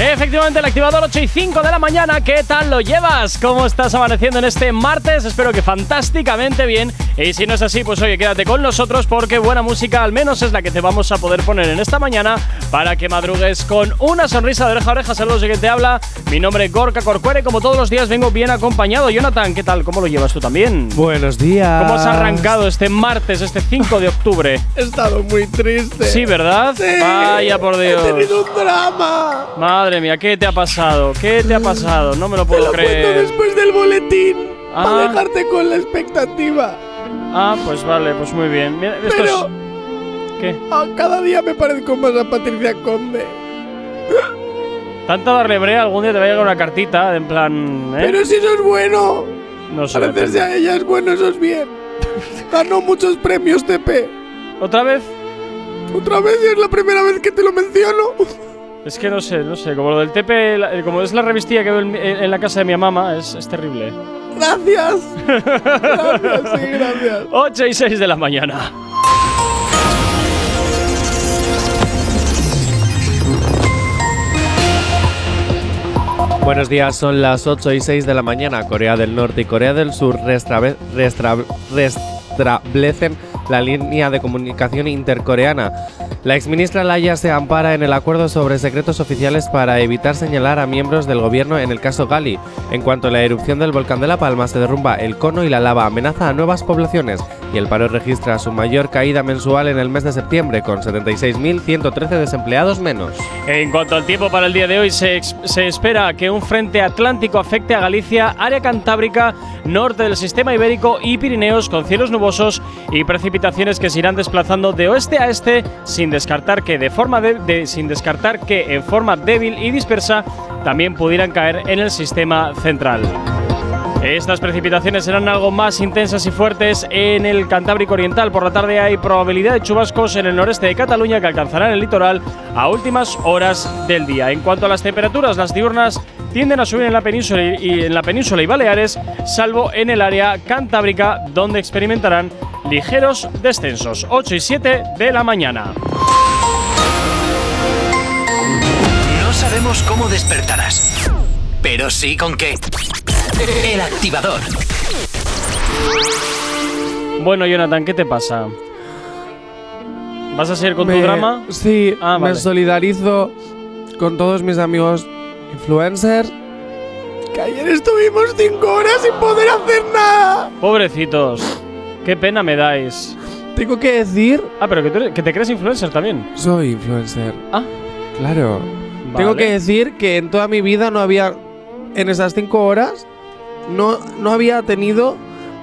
Efectivamente, el activador 8 y 5 de la mañana. ¿Qué tal lo llevas? ¿Cómo estás amaneciendo en este martes? Espero que fantásticamente bien. Y si no es así, pues oye, quédate con nosotros porque buena música al menos es la que te vamos a poder poner en esta mañana para que madrugues con una sonrisa de oreja a oreja. Saludos de quien te habla. Mi nombre es Gorka Corcuere. Como todos los días vengo bien acompañado. Jonathan, ¿qué tal? ¿Cómo lo llevas tú también? Buenos días. ¿Cómo has arrancado este martes, este 5 de octubre? He estado muy triste. Sí, ¿verdad? Sí. Vaya por Dios. He tenido un drama. Madre mía, ¿qué te ha pasado? ¿Qué te ha pasado? No me lo Te puedo lo cuento creer. después del boletín. Ah. Para dejarte con la expectativa. Ah, pues vale, pues muy bien. Mira, esto Pero es. ¿Qué? ah, cada día me parezco más a Patricia Conde. Tanto darle brea, algún día te va a llegar una cartita en plan. ¿eh? Pero si eso es bueno. no sé. Parecerse a ella es bueno, eso es bien. Ganó muchos premios TP. ¿Otra vez? Otra vez y es la primera vez que te lo menciono. Es que no sé, no sé. Como lo del TP, la- como es la revistilla que veo en, en la casa de mi mamá, es, es terrible. Gracias. Gracias, sí, gracias. 8 y 6 de la mañana. Buenos días, son las 8 y 6 de la mañana. Corea del Norte y Corea del Sur restablecen la línea de comunicación intercoreana. La exministra Laya se ampara en el acuerdo sobre secretos oficiales para evitar señalar a miembros del gobierno en el caso Gali. En cuanto a la erupción del volcán de La Palma, se derrumba el cono y la lava amenaza a nuevas poblaciones. Y el paro registra su mayor caída mensual en el mes de septiembre, con 76.113 desempleados menos. En cuanto al tiempo para el día de hoy, se, se espera que un frente atlántico afecte a Galicia, área cantábrica, norte del sistema ibérico y Pirineos con cielos nubosos y precipitaciones que se irán desplazando de oeste a este sin descartar que de forma de- sin descartar que en forma débil y dispersa también pudieran caer en el sistema central. Estas precipitaciones serán algo más intensas y fuertes en el Cantábrico Oriental. Por la tarde hay probabilidad de chubascos en el noreste de Cataluña que alcanzarán el litoral a últimas horas del día. En cuanto a las temperaturas, las diurnas tienden a subir en la península y en la península y Baleares, salvo en el área cantábrica donde experimentarán ligeros descensos. 8 y 7 de la mañana. No sabemos cómo despertarás, pero sí con qué. El Activador. Bueno, Jonathan, ¿qué te pasa? ¿Vas a seguir con tu drama? Sí, Ah, me vale. solidarizo con todos mis amigos influencers. Que ayer estuvimos cinco horas sin poder hacer nada. Pobrecitos. Qué pena me dais. Tengo que decir, Ah, pero que, tú eres- que te crees influencer también. soy influencer. Ah, Claro. Tengo que decir que en toda mi vida no había, en esas cinco horas, no, no había tenido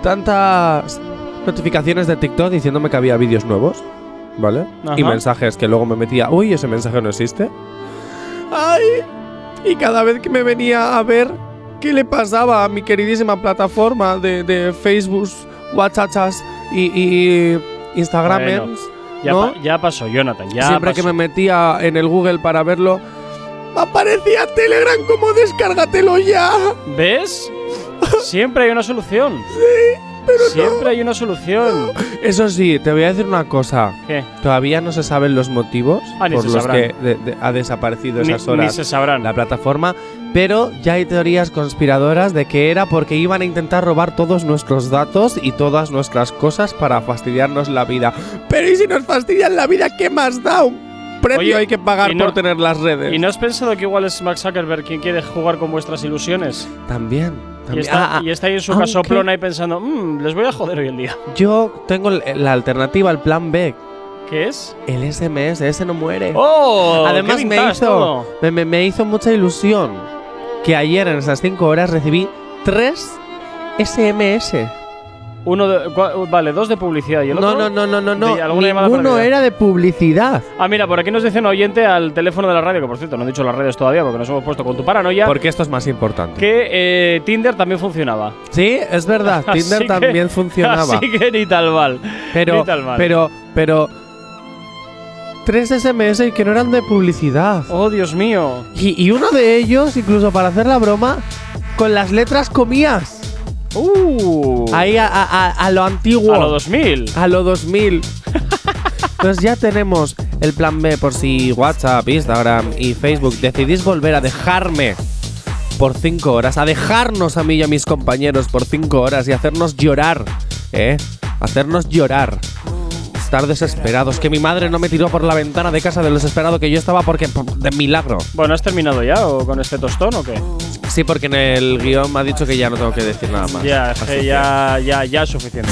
tantas notificaciones de TikTok diciéndome que había vídeos nuevos. ¿Vale? Y mensajes que luego me metía, uy, ese mensaje no existe. ¡Ay! Y cada vez que me venía a ver qué le pasaba a mi queridísima plataforma de, de Facebook, WhatsApp y, y Instagram, Bueno, Ya, ¿no? pa- ya pasó, Jonathan. Ya Siempre pasó. que me metía en el Google para verlo, aparecía Telegram como descárgatelo ya. ¿Ves? Siempre hay una solución. pero Siempre hay una solución. Eso sí, te voy a decir una cosa. ¿Qué? Todavía no se saben los motivos Ah, ni por los sabrán. que de- de- ha desaparecido Ni, esas ni horas se sabrán. la plataforma, pero ya hay teorías conspiradoras de que era porque iban a intentar robar todos nuestros datos y todas nuestras cosas para fastidiarnos la vida. Pero ¿y si nos fastidian la vida, qué más da? Un precio Oye, hay que pagar no- por tener las redes. ¿Y no has pensado que igual es Mark Zuckerberg quien quiere jugar con vuestras ilusiones? También. Y está, Ah, y está ahí en su aunque- casoplón ahí pensando, "Mm, les voy a joder hoy el día. Yo tengo la alternativa, el plan B. ¿Qué es? El SMS, ese no muere. ¡Oh! Además qué me hizo, me, me- me hizo mucha ilusión que ayer en esas 5 horas recibí 3 SMS. Uno de, cua- vale, dos de publicidad y el No, otro. no, no, no, no, no. ¿De alguna llamada Ninguno era de publicidad. Ah, mira, por aquí nos dice un oyente al teléfono de la radio, que por cierto no he dicho las redes todavía porque nos hemos puesto con tu paranoia, Porque esto es más importante. que eh, Tinder también funcionaba. Sí, es verdad. Tinder que- también funcionaba. Así que ni tal mal. Pero, ni tal mal. pero, pero. tres SMS y que no eran de publicidad. Oh, Dios mío. Y, y uno de ellos, incluso para hacer la broma, con las letras comías. Uh. Ahí a, a- a- a lo antiguo. A lo 2000. A lo 2000. Pues ya tenemos el plan B por si WhatsApp, Instagram y Facebook decidís volver a dejarme por 5 horas, a dejarnos a mí y a mis compañeros por 5 horas y hacernos llorar, ¿eh? Hacernos llorar. Estar desesperados. Que mi madre no me tiró por la ventana de casa de lo desesperado que yo estaba porque de milagro. Bueno, ¿has terminado ya o con este tostón o qué? Sí, porque en el guion me ha dicho que ya no tengo que decir nada más. Que ya, ya, ya es suficiente.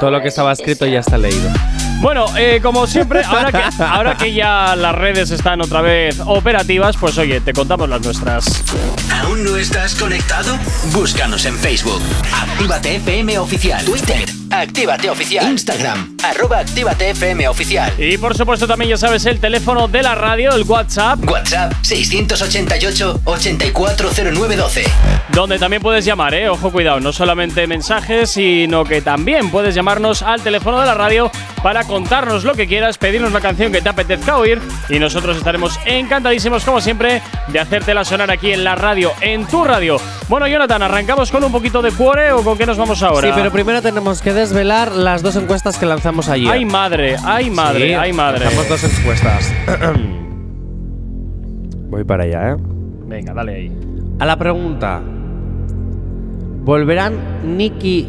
Todo lo que estaba escrito ya está leído. Bueno, eh, como siempre, ahora que, ahora que ya las redes están otra vez operativas, pues oye, te contamos las nuestras. ¿Aún no estás conectado? Búscanos en Facebook. Actívate FM Oficial. Twitter. Actívate Oficial. Instagram. Arroba Actívate FM Oficial. Y por supuesto también ya sabes el teléfono de la radio, el WhatsApp, WhatsApp 688-840912. donde también puedes llamar, eh. Ojo, cuidado, no solamente mensajes, sino que también puedes llamarnos al teléfono de la radio para contarnos lo que quieras, pedirnos la canción que te apetezca oír y nosotros estaremos encantadísimos, como siempre, de hacértela sonar aquí en la radio, en tu radio. Bueno, Jonathan, ¿arrancamos con un poquito de cuore o con qué nos vamos ahora? Sí, pero primero tenemos que desvelar las dos encuestas que lanzamos ayer. ¡Ay, madre! ¡Ay, madre! Sí, ¡Ay, madre! Lanzamos dos encuestas. Voy para allá, ¿eh? Venga, dale ahí. A la pregunta: ¿volverán Nicky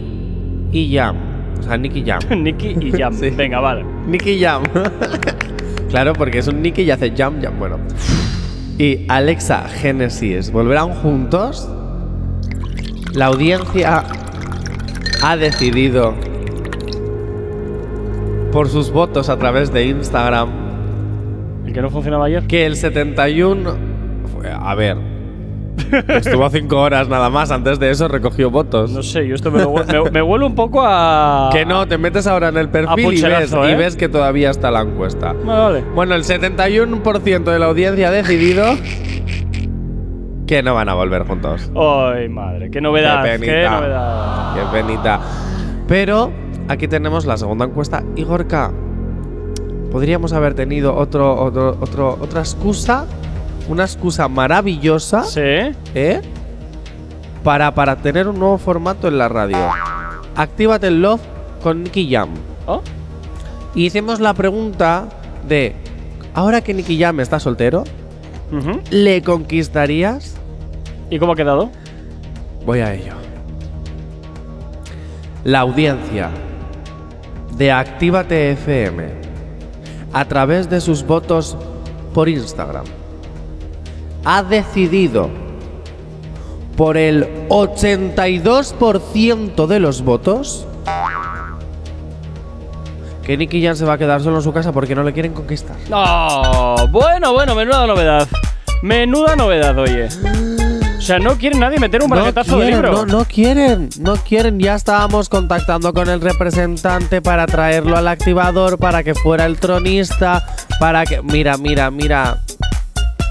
y Jam? O sea, Nicky Jam. Nicky y Jam. Sí. Venga, vale. Nicky Jam. claro, porque es un Nicky y hace Jam Jam. Bueno. Y Alexa Genesis, ¿volverán juntos? La audiencia ha decidido por sus votos a través de Instagram ¿El que no funcionaba ayer? que el 71 fue- a ver estuvo cinco horas nada más antes de eso recogió votos No sé, yo esto me, lo hue- me, me huele un poco a. que no te metes ahora en el perfil y ves, y ¿eh? ves que todavía está la encuesta Vale, vale. bueno el 71% de la audiencia ha decidido que no van a volver juntos ¡Ay, madre! ¡Qué novedad! Qué ¡Qué, penita. novedad! qué penita pero aquí tenemos la segunda encuesta Igorka podríamos haber tenido otro, otro, otro otra excusa una excusa maravillosa ¿Sí? ¿Eh? Para, para tener un nuevo formato en la radio. Actívate el Love con Nicky Jam. ¿Oh? Y hicimos la pregunta de, ahora que Nicky Jam está soltero. ¿le conquistarías? ¿Y cómo ha quedado? Voy a ello. La audiencia de Actívate FM a través de sus votos por Instagram ha decidido por el 82% de los votos que Nicky Jam se va a quedar solo en su casa porque no le quieren conquistar. No, bueno, bueno, menuda novedad. Menuda novedad, oye. O sea, no quiere nadie meter un barquetazo de quieren, libro. No, no quieren, no quieren. Ya estábamos contactando con el representante para traerlo al activador, para que fuera el tronista, para que. Mira, mira, mira.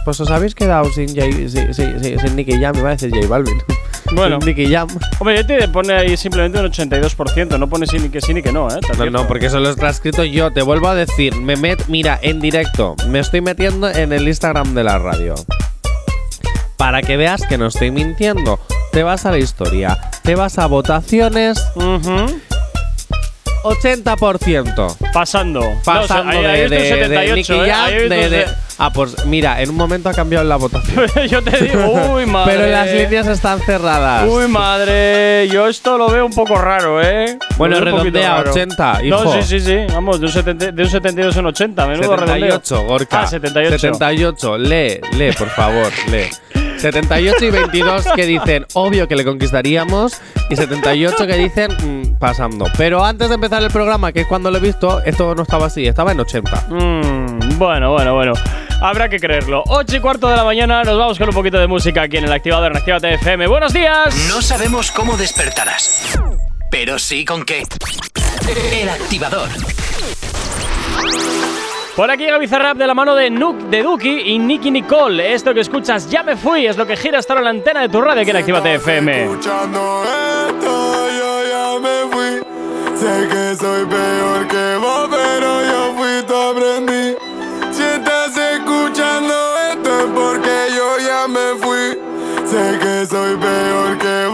Pues os habéis quedado sin, J, sin Nicky Jam, iba a decir J Balvin. Bueno. Nicky Jam. Hombre, ya te pone ahí simplemente un 82%, no pone sí ni que sí ni que no, ¿eh? No, porque eso lo he transcrito yo. Te vuelvo a decir, me met, mira, en directo, me estoy metiendo en el Instagram de la radio. Para que veas que no estoy mintiendo. Te vas a la historia, te vas a votaciones, Ujú. 80%. Pasando. Pasando No, o sea, ahí- de, ahí de- un de 78, Nicky ¿eh? Jam, de- Ah, pues mira, en un momento ha cambiado la votación. Yo te digo, uy, madre. Pero las líneas están cerradas. Uy, madre, yo esto lo veo un poco raro, ¿eh? Bueno, redondea, raro. 80, hijo. No, sí, sí, sí. Vamos, de un, 70 de un 72 en 80, menudo redondeo. 78, Gorka. Ah, 78. 78, lee, lee, por favor, lee. 78 y 22 que dicen, obvio que le conquistaríamos. Y 78 que dicen, mm, pasando. Pero antes de empezar el programa, que es cuando lo he visto, esto no estaba así, estaba en 80. Mm, bueno, bueno, bueno. Habrá que creerlo. 8 y cuarto de la mañana, nos vamos con un poquito de música aquí en el activador en Actívate FM. ¡Buenos días! No sabemos cómo despertarás, pero sí con qué. El activador. Por aquí Gaby Zarrap de la mano de Nuk de Duki y Nicky Nicole. Esto que escuchas, ya me fui, es lo que gira hasta la antena de tu radio aquí en Actívate FM. Escuchando esto, yo ya me fui. Sé que soy peor que vos, pero yo fui, te aprendí estás escuchando esto es porque yo ya me fui. Sé que soy peor que vos.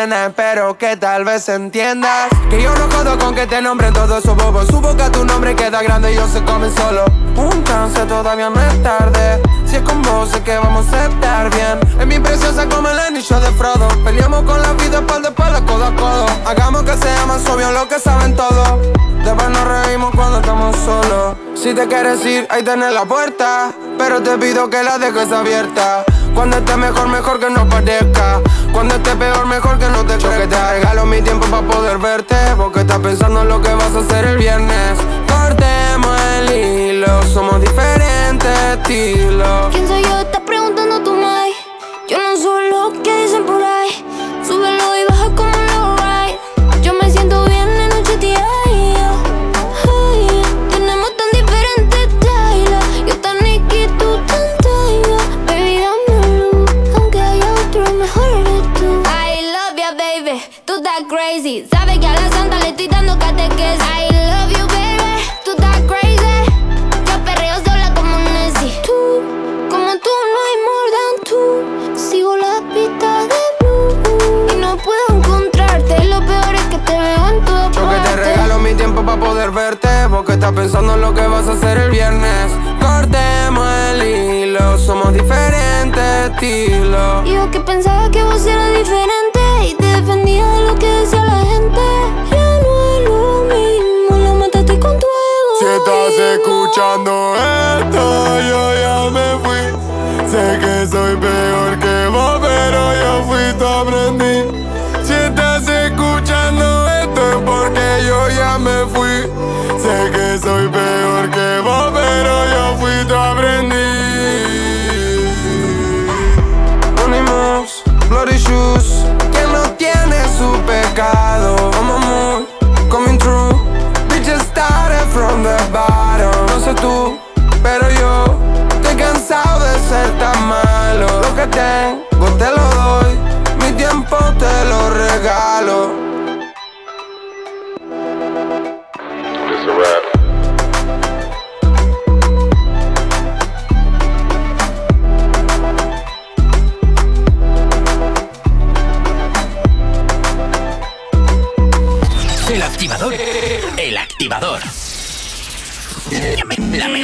Nena, espero que tal vez entiendas Que yo no jodo con que te nombren todos esos bobos. Supo que tu nombre queda grande y ellos se comen solo. Un chance todavía no tarde. Si es con vos sé que vamos a estar bien. Es mi preciosa como el anillo de Frodo. Peleamos con la vida espalda a espalda, codo a codo. Hagamos que sea más obvio lo que saben todos Después nos reímos cuando estamos solos. Si te quieres ir, ahí tenés la puerta. Pero te pido que la dejes abierta Cuando esté mejor, mejor que no parezca Cuando esté peor, mejor que no te Yo que te regalo mi tiempo para poder verte Porque estás pensando en lo que vas a hacer el viernes Cortemos el hilo, somos diferentes estilos ¿Quién soy yo? Estás preguntando tu mai. Yo no soy lo que fui. Sé que soy peor que vos, pero yo fui tu aprendiz. Unimos, bloody shoes Que no tiene su pecado. Como moon, coming true Bitches started from the bottom. No sé tú, pero yo Estoy cansado de ser tan malo. Lo que tengo te lo doy. Mi tiempo te lo regalo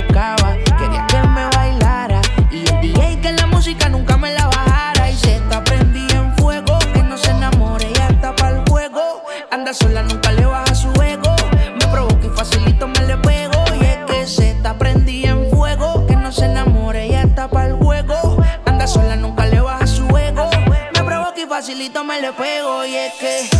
Buscaba. Quería que me bailara y el DJ que la música nunca me la bajara. Y se está prendida en fuego, que no se enamore, ella está para el juego. Anda sola, nunca le baja su ego. Me provoca y facilito me le pego. Y es que se está prendida en fuego, que no se enamore, ella está para el juego. Anda sola, nunca le baja su ego. Me provoca y facilito me le pego. Y es que.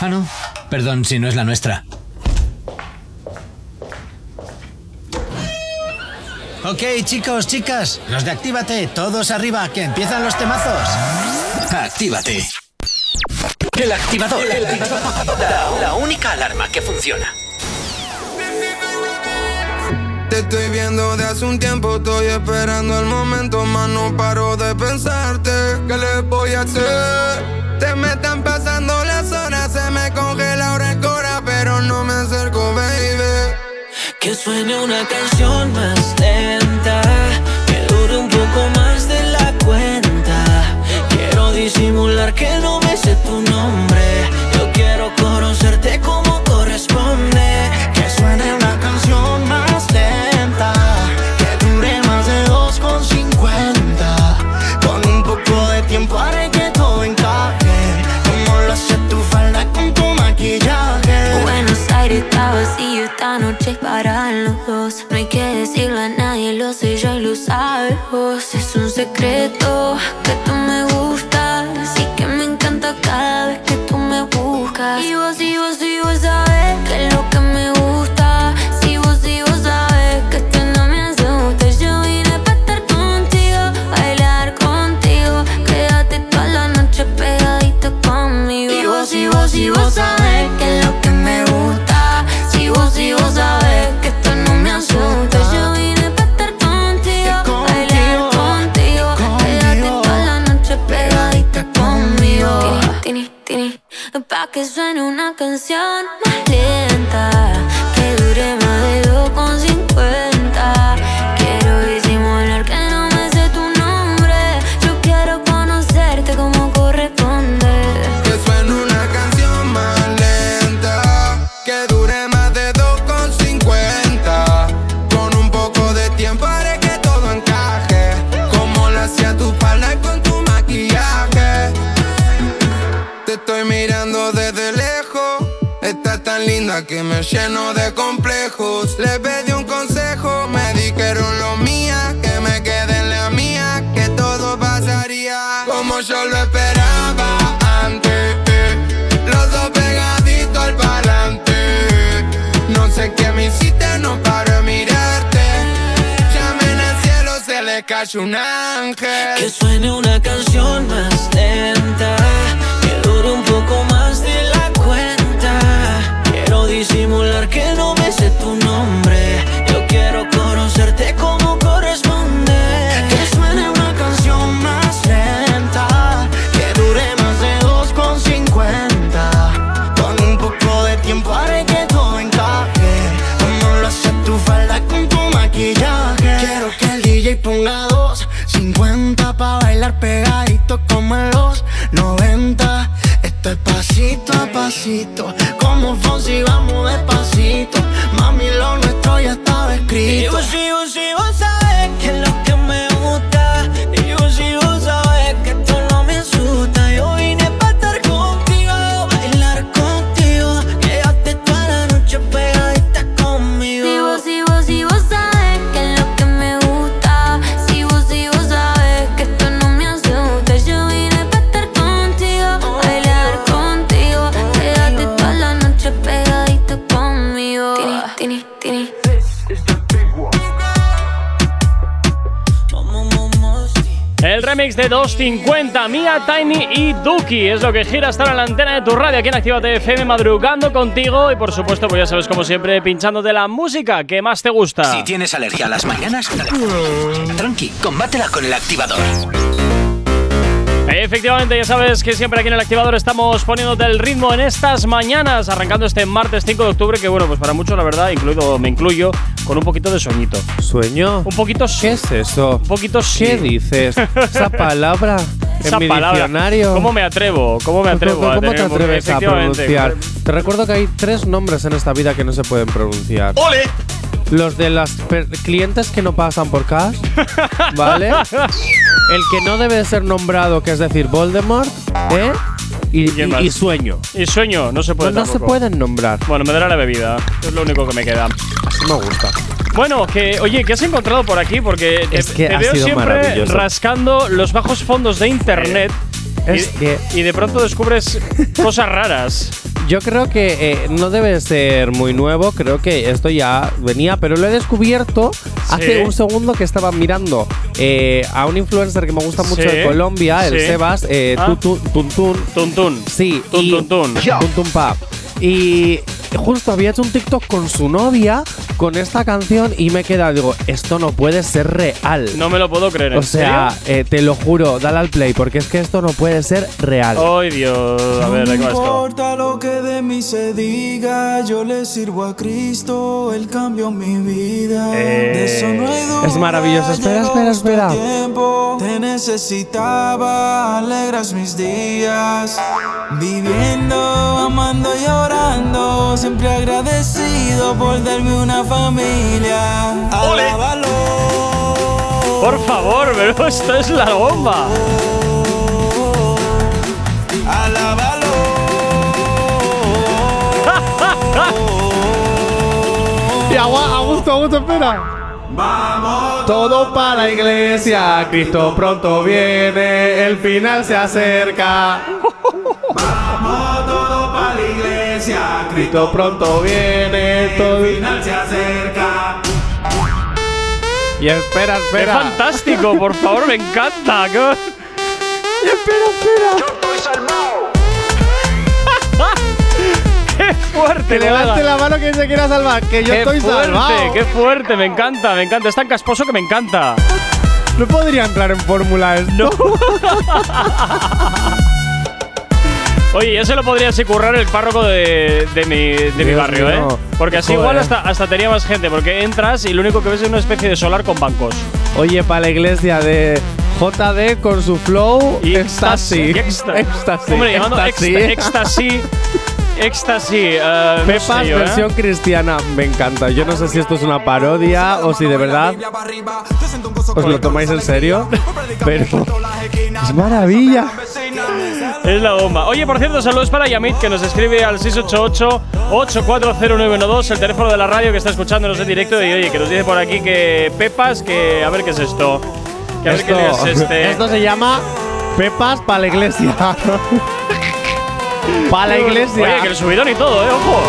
Ah, no. Perdón si no es la nuestra. Ok, chicos, chicas, los de Actívate, todos arriba, que empiezan los temazos. Actívate. El activador. El activador. La, la única alarma que funciona. Te estoy viendo de hace un tiempo, estoy esperando el momento, más no paro de pensarte. ¿Qué le voy a hacer? Te me están pasando las horas, se me congela ahora el cora, pero no me acerco, baby. Que suene una canción más lenta, que dure un poco más de la cuenta. Quiero disimular que no me sé tu nombre, yo quiero conocerte como para los dos. No hay que decirle a nadie, lo sé yo y lo sabes. Es un secreto que que suene una canción. lleno de complejos. Le pedí un consejo, me dijeron lo mía, que me quede en la mía, que todo pasaría como yo lo esperaba antes. Los dos pegaditos al parante. No sé qué me hiciste, no paro de mirarte. Llamen al cielo, se le cayó un ángel. Que suene una canción más lenta, que dure un poco más de la Quiero disimular que no me sé tu nombre. Yo quiero conocerte como pasito a pasito. Como Fonsi vamos despacito. Mami, lo nuestro ya estaba escrito. Y vos, y vos, de 250, Mia Tiny y Duki es lo que gira hasta la antena de tu radio aquí en Actívate FM madrugando contigo y por supuesto, pues ya sabes como siempre pinchándote la música que más te gusta. Si tienes alergia a las mañanas, tranqui, combátela con el activador. Efectivamente, ya sabes que siempre aquí en el activador estamos poniéndote el ritmo en estas mañanas, arrancando este martes 5 de octubre, que bueno, pues para muchos la verdad, incluido me incluyo, con un poquito de soñito. ¿Sueño? Un poquito sí. ¿Qué es eso? Un poquito sí. ¿Qué dices? Esa palabra Esa en mi palabra. diccionario. ¿Cómo me atrevo? ¿Cómo me atrevo ¿Cómo, a cómo te atreves a pronunciar? Te recuerdo que hay tres nombres en esta vida que no se pueden pronunciar. ¡Ole! Los de los clientes que no pasan por cash, ¿vale? El que no debe de ser nombrado, que es decir, Voldemort, ¿eh? Y, sueño. Y sueño, no se puede No, no se pueden nombrar. Bueno, me dará la bebida, es lo único que me queda. Así me gusta. Bueno, que, oye, ¿qué has encontrado por aquí? Porque te, que veo siempre rascando los bajos fondos de internet. Es y, que- y de pronto descubres cosas raras. Yo creo que eh, no debe ser muy nuevo, creo que esto ya venía, pero lo he descubierto hace un segundo que estaba mirando eh, a un influencer que me gusta mucho Sí, de Colombia, el. Sebas, eh, Ah. Tuntun. Tuntun. Sí. Tuntun Pa. Y justo había hecho un TikTok con su novia con esta canción y me he quedado, digo, esto no puede ser real. No me lo puedo creer. ¿en o sea, serio? eh, te lo juro, dale al play, porque es que esto no puede ser real. Ay, Dios. A ver, ¿de qué esto? importa lo que de mí se diga, yo le sirvo a Cristo, Él cambió mi vida. Eh, de eso no hay duda. es maravilloso. Espera, espera, este espera. tiempo, te necesitaba, alegras mis días. Viviendo, amando y orando, siempre agradecido por darme una familia. Alábalo. Por favor, pero esto es la bomba. Alábalo. Y a, a gusto, a gusto, espera. Todo para la iglesia, Cristo pronto viene, el final se acerca. Vamos todo para la iglesia, Cristo pronto viene, todo el final se acerca. Y espera, Es espera. fantástico, por favor, me encanta. ¿Qué- Y espera, espera. ¡Qué fuerte! Que levante la mano que se quiera salvar, que yo ¡Qué estoy fuerte! salvado. ¡Qué fuerte! Me encanta, me encanta. Es tan casposo que me encanta. No podría entrar en fórmula esto. Oye, ya se lo podría así currar el párroco de, de mi, de mi Dios barrio, mío. ¿eh? Porque así Joder. igual hasta, hasta tenía más gente, porque entras y lo único que ves es una especie de solar con bancos. Oye, para la iglesia de JD con su flow, Y éxtasis. Éxtasis. Éxtasis. Hombre, llamando éxtasis. Éxtasis. Éxtasis. eh, no Pepas sé yo, ¿eh? versión cristiana, me encanta. Yo no sé si esto es una parodia o si de verdad os lo tomáis en serio, pero es maravilla. Es la bomba. Oye, por cierto, saludos para Yamit, que nos escribe al 688-840-912, el teléfono de la radio que está escuchándonos en directo. Y oye, que nos dice por aquí que Pepas, que a ver qué es esto. Que a ver qué Esto, es este. esto se llama Pepas para la iglesia. para la iglesia. Oye, que el subidón y todo, ¿eh? Ojo.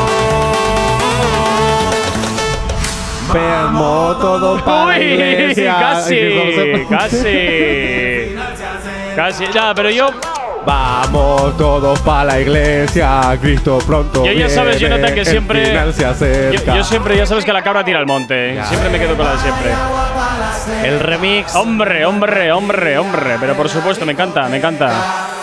Pemo todo para la Uy, iglesia. casi, casi. Casi. Ya, pero yo. Vamos todos para la iglesia, Cristo pronto Yo ya sabes, viene, Jonathan, que siempre. Yo, siempre, ya sabes que la cabra tira al monte. Siempre me quedo con la de siempre. El remix. Hombre, hombre, hombre, hombre. Pero por supuesto, me encanta, me encanta.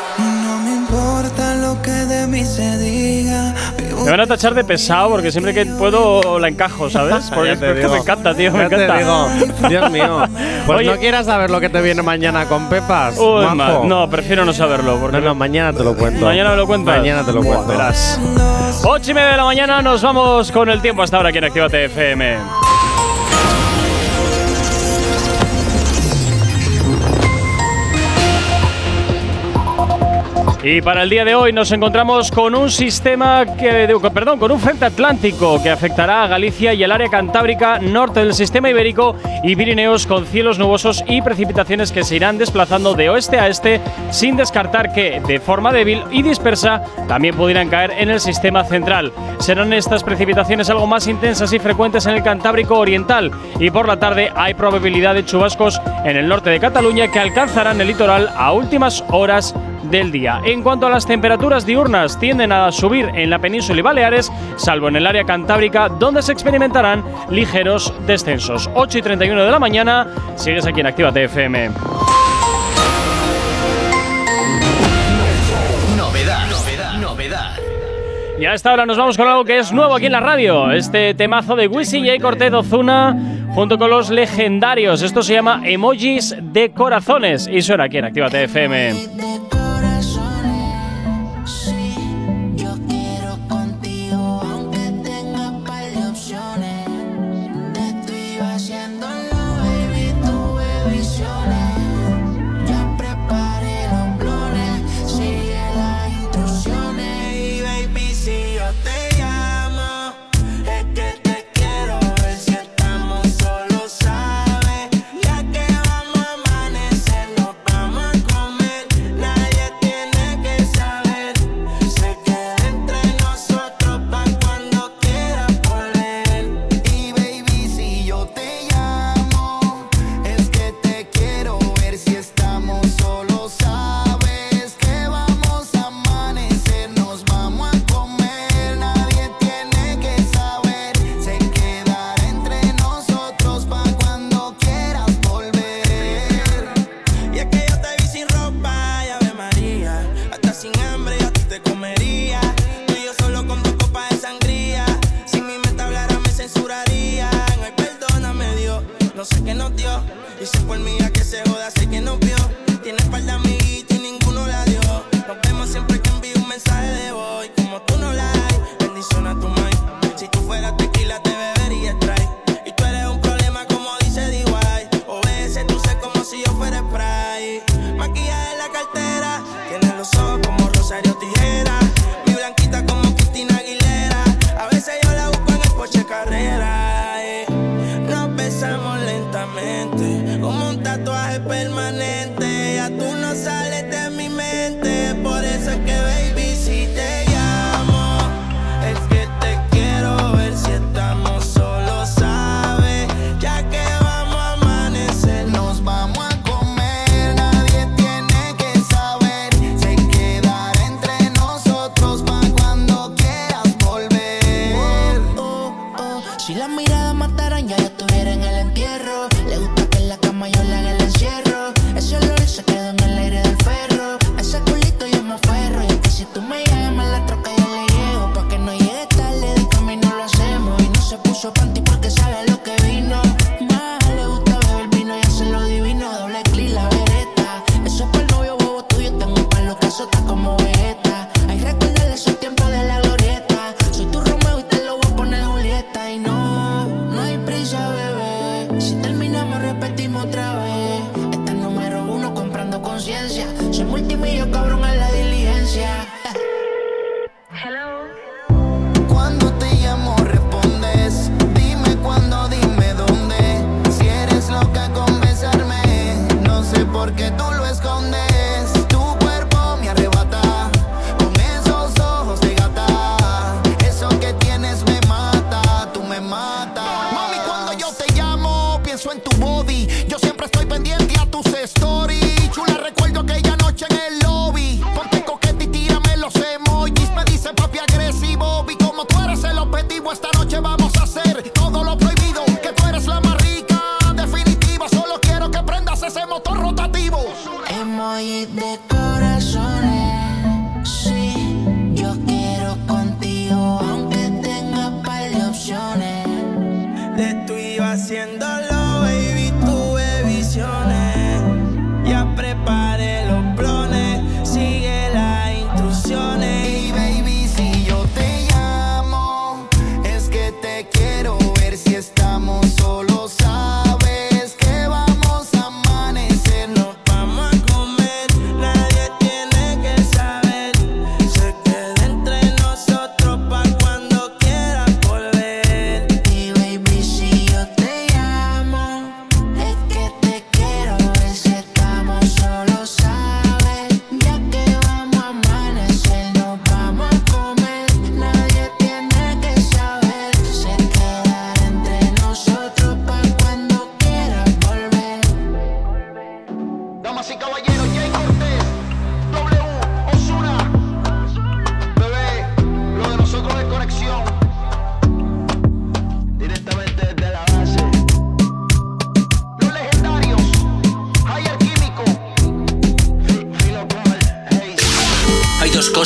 Me van a tachar de pesado porque siempre que puedo la encajo, ¿sabes? Porque es que me encanta, tío, me Ya te encanta. digo. Dios mío. Pues Oye. no quieras saber lo que te viene mañana con Pepas. Uy, no, prefiero no saberlo. Porque No, no, mañana te lo cuento. Mañana me lo cuentas. Mañana te lo cuento. Verás. 8 y media de la mañana nos vamos con el tiempo hasta ahora aquí en Actívate FM. Y para el día de hoy nos encontramos con un sistema que, perdón, con un frente atlántico que afectará a Galicia y el área cantábrica norte del sistema ibérico y Pirineos con cielos nubosos y precipitaciones que se irán desplazando de oeste a este sin descartar que de forma débil y dispersa también pudieran caer en el sistema central. Serán estas precipitaciones algo más intensas y frecuentes en el Cantábrico oriental y por la tarde hay probabilidad de chubascos en el norte de Cataluña que alcanzarán el litoral a últimas horas del día. En cuanto a las temperaturas diurnas, tienden a subir en la península y Baleares, salvo en el área cantábrica, donde se experimentarán ligeros descensos. 8 y 31 de la mañana, sigues aquí en Activa FM. Novedad, novedad, novedad. Y a esta hora nos vamos con algo que es nuevo aquí en la radio, este temazo de Wisi J. Cortez Ozuna junto con los legendarios. Esto se llama Emojis de Corazones y suena aquí en Actívate FM. tú no sales de mi mente.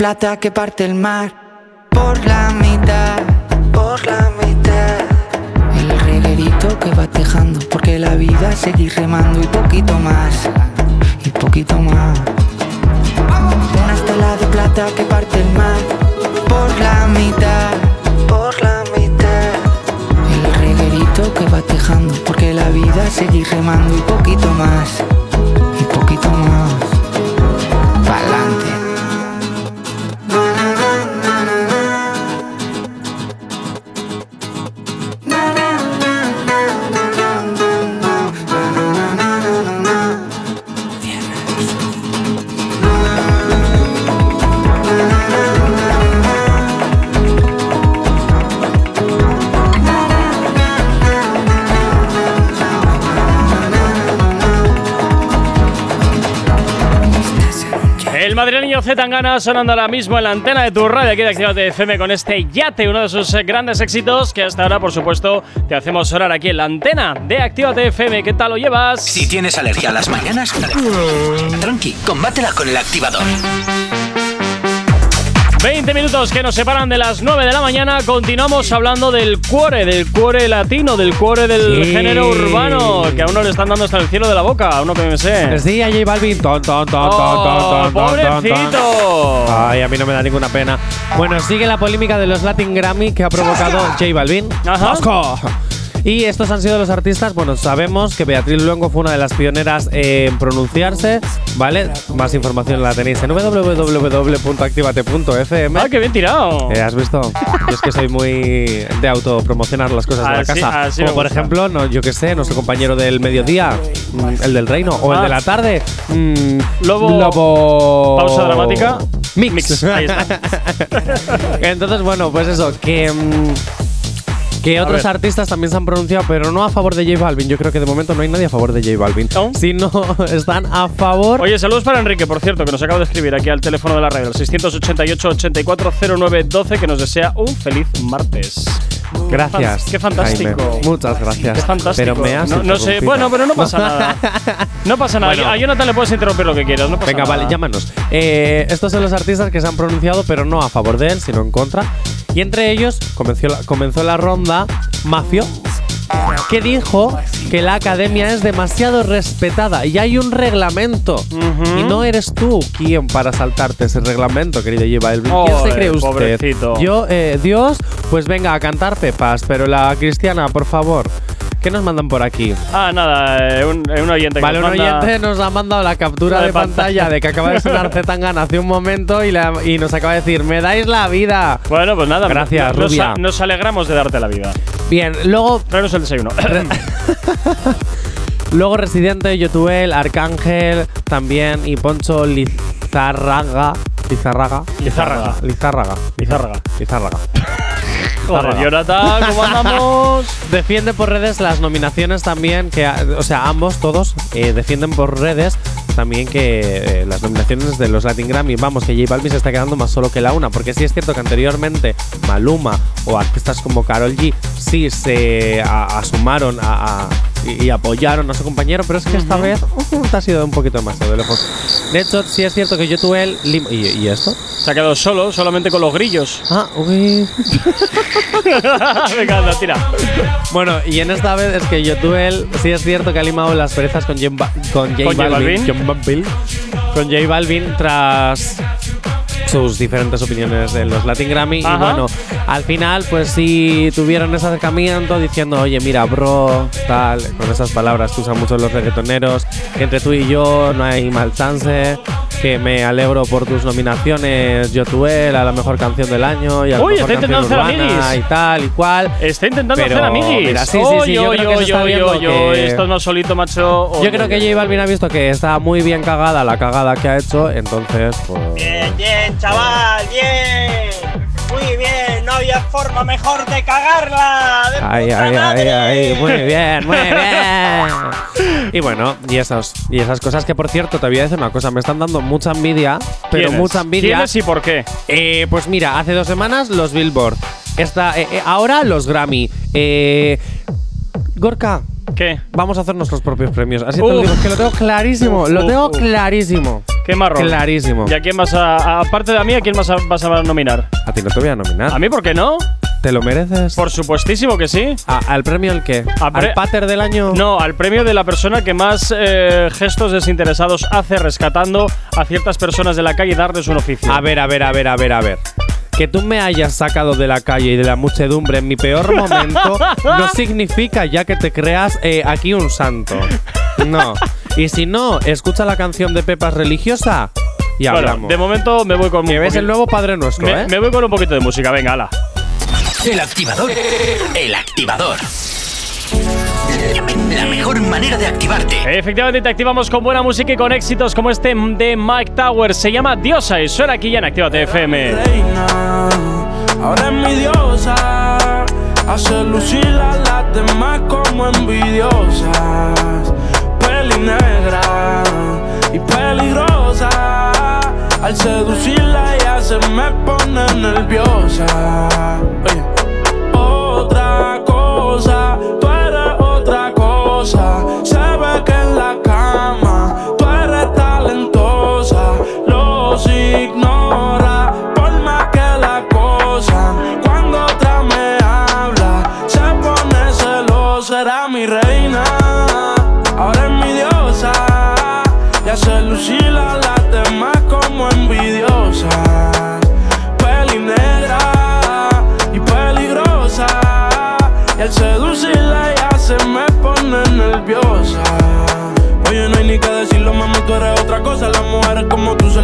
plata que parte el mar por la mitad, por la mitad. El reguerito que va tejando porque la vida seguir remando y poquito más, y poquito más. Una estela de plata que parte el mar por la mitad, por la mitad. El reguerito que va tejando porque la vida seguir remando y poquito más, y poquito más. Madrileño Z Tangana sonando ahora mismo en la antena de tu radio aquí de Activate FM con este Yate, uno de sus eh, grandes éxitos que hasta ahora, por supuesto, te hacemos sonar aquí en la antena de Activate FM. ¿Qué tal lo llevas? Si tienes alergia a las mañanas, tranqui, combátela con el activador. 20 minutos que nos separan de las 9 de la mañana. Continuamos hablando del cuore, del cuore latino, del cuore del Sí. género urbano, que a uno le están dando hasta el cielo de la boca, a uno que me sé. Sí, a J Balvin. Ton, ton, ton, Oh, ton, ton, ton, ton, ton. pobrecito. Ay, a mí no me da ninguna pena. Bueno, sigue la polémica de los Latin Grammy que ha provocado J Balvin. Ajá. Vasco. Y estos han sido los artistas, bueno, sabemos que Beatriz Luengo fue una de las pioneras en pronunciarse, ¿vale? Más información la tenéis en www.activate.fm. Ah, qué bien tirado. Eh, ¿Has visto? Yo es que soy muy de autopromocionar las cosas de la casa. Como por ejemplo, no, yo que sé, nuestro compañero del mediodía, mm, el del reino, o el Ah. de la tarde, mm, Lobo- Lobo. Pausa dramática. Mix. Mix, ahí está. Entonces, bueno, pues eso, que. mm, que A otros ver. artistas también se han pronunciado, pero no a favor de J Balvin. Yo creo que de momento no hay nadie a favor de J Balvin. ¿No? Sino están a favor. Oye, saludos para Enrique, por cierto, que nos acaba de escribir aquí al teléfono de la radio, el 688-840912, que nos desea un feliz martes. Gracias. Qué fantástico. Jaime. Muchas gracias. Qué fantástico. Pero me has no, no sé, bueno, pero no pasa nada. No pasa nada. Bueno. A Jonathan le puedes interrumpir lo que quieras. No pasa Venga, nada. vale, llámanos. Eh, estos son los artistas que se han pronunciado, pero no a favor de él, sino en contra. Y entre ellos comenzó la, comenzó la ronda Mafio, que dijo que la academia es demasiado respetada y hay un reglamento. Y no eres tú quien para saltarte ese reglamento, querido J Balvin. ¿Quién se cree usted? pobrecito. Yo, eh, Dios, pues venga a cantar Pepas, pero la cristiana, por favor. ¿Qué nos mandan por aquí? Ah, nada, eh, un, eh, un oyente que Vale, un nos manda- oyente nos ha mandado la captura La de, de pantalla, pantalla. de que acaba de sonar Zetangana hace un momento y, la- y nos acaba de decir, me dais la vida. Bueno, pues nada. Gracias, nos, rubia. nos alegramos de darte la vida. Bien, luego, Traeros el desayuno. luego Residente, Yotuel, Arcángel también y Poncho Lizarraga. Lizarraga. Lizárraga. Lizárraga. Lizárraga. Lizárraga. Joder, Jonathan, ¿cómo andamos? Defiende por redes las nominaciones también, que, o sea, ambos, todos, eh, defienden por redes también que eh, las nominaciones de los Latin Grammy, vamos, que J Balvin se está quedando más solo que la una, porque sí es cierto que anteriormente Maluma o artistas como Carol G sí se a- asumaron a, a- y, y apoyaron a su compañero, pero es que esta vez uh, te ha sido un poquito más de lejos. De hecho, sí es cierto que yo tuve el... lim- ¿Y, y esto? Se ha quedado solo, solamente con los grillos. Ah, uy. Venga, anda, tira. Bueno, y en esta vez es que Yotuel sí es cierto que ha limado las perezas con, Jem Ba- con J ¿Con J Balvin, con J Balvin tras sus diferentes opiniones en los Latin Grammy Ajá. y bueno, al final pues sí tuvieron ese acercamiento diciendo, oye mira bro, tal, con esas palabras que usan mucho los reggaetoneros, que entre tú y yo no hay mal chance, que me alegro por tus nominaciones Yotuel a la mejor canción del año y a la Uy, mejor está canción intentando hacer urbana y tal y cual. Está intentando Pero, hacer amiguis. mira, sí, sí, sí, yo creo que se está viendo que- Estás más solito, macho. Yo creo que J Balvin ha visto que está muy bien cagada la cagada que ha hecho, entonces pues Bien, bien, chaval, bien. Muy bien, no había forma mejor de cagarla. De Ay, puta ay, ay, madre. ay, muy bien, muy bien. Y bueno, y esas, y esas cosas que por cierto te voy a decir una cosa, me están dando mucha envidia, pero mucha envidia. ¿Quiénes y por qué? Eh, pues mira, hace dos semanas los Billboard. Esta, eh, eh, ahora los Grammy. Eh, Gorka, ¿Qué? vamos a hacer nuestros propios premios. Así te lo digo, es que lo tengo clarísimo, Uf, lo tengo uf. clarísimo. ¿Qué marrón? Clarísimo. ¿Y a quién vas a, aparte de a mí, a quién vas a, vas a nominar? A ti no te voy a nominar. ¿A mí por qué no? ¿Te lo mereces? Por supuestísimo que sí. ¿A- ¿Al premio el qué? A ¿Al pater del año? No, al premio de la persona que más eh, gestos desinteresados hace rescatando a ciertas personas de la calle y darles un oficio. A ver, a ver, a ver, a ver, a ver. Que tú me hayas sacado de la calle y de la muchedumbre en mi peor momento no significa ya que te creas eh, aquí un santo. No. Y si no, escucha la canción de Pepas religiosa y Bueno, hablamos. de momento me voy con que un ves el nuevo Padre Nuestro, me, ¿eh? me voy con un poquito de música, venga, ala. El activador. El activador. La mejor manera de activarte. Efectivamente, te activamos con buena música y con éxitos como este de Mike Towers. Se llama Diosa y suena aquí ya en Actívate FM. reina, ahora es mi diosa. Hace lucir a las demás como envidiosas. Peli negra y peligrosa. Al seducirla ella se me pone nerviosa. Oye. Otra cosa, tú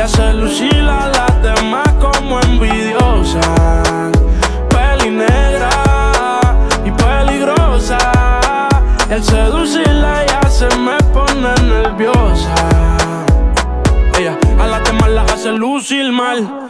y hace lucir a las demás como envidiosa, Peli negra y peligrosa, el seducirla ya se me pone nerviosa. Ella a las demás las hace lucir mal.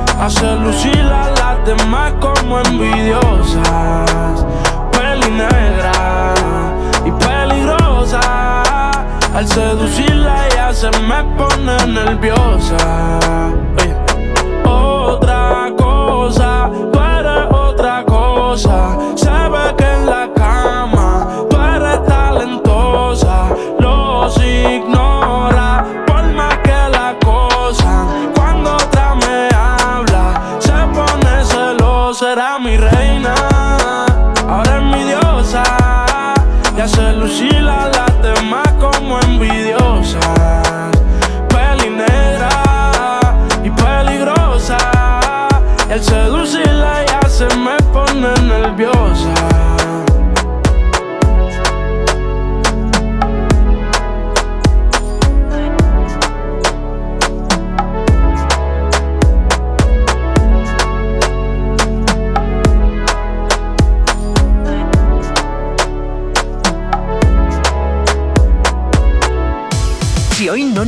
Hace lucir a las demás como envidiosas. Peli negra y peligrosa. Al seducirla ella se me pone nerviosa. Oye. Otra cosa, tú eres otra cosa. Se que en la cama tú eres talentosa. Los ignora Y hace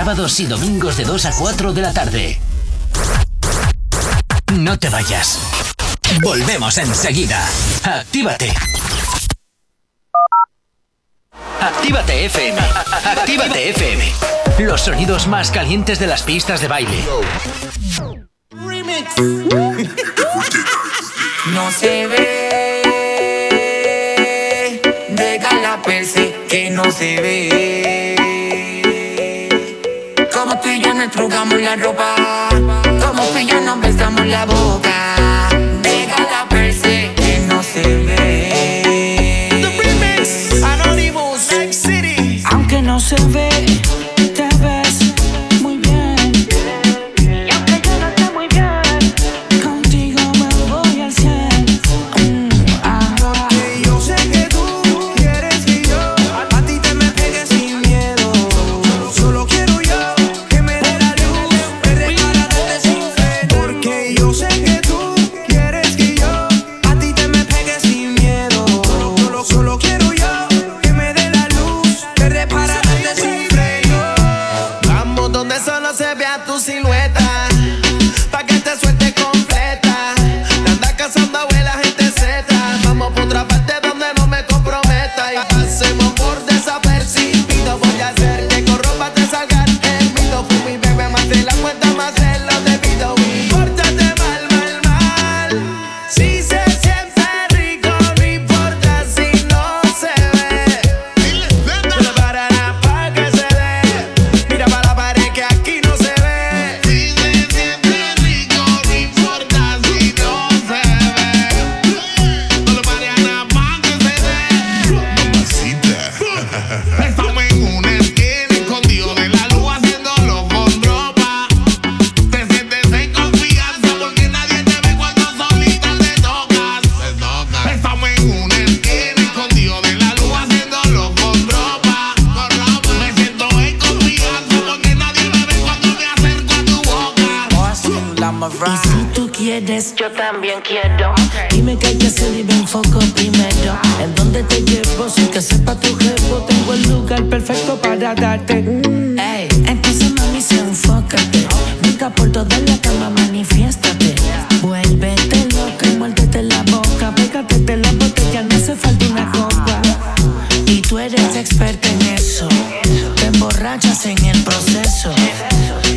Sábados y domingos de 2 a 4 de la tarde. No te vayas. Volvemos enseguida. Actívate. Actívate FM. Actívate FM. Los sonidos más calientes de las pistas de baile. No se ve, déjala perse que no se ve. Como tú y yo nos trugamos la ropa, como tú y yo nos besamos la boca. Déjala perse que no se ve. Aunque no se ve, tengo el lugar perfecto para darte. Ey, entonces mami, se enfócate. Nunca por toda la cama, manifiéstate. Vuélvete loca y muérdete la boca. Pégate de la botella, no hace falta una copa. Y tú eres experta en eso. Te emborrachas en el proceso.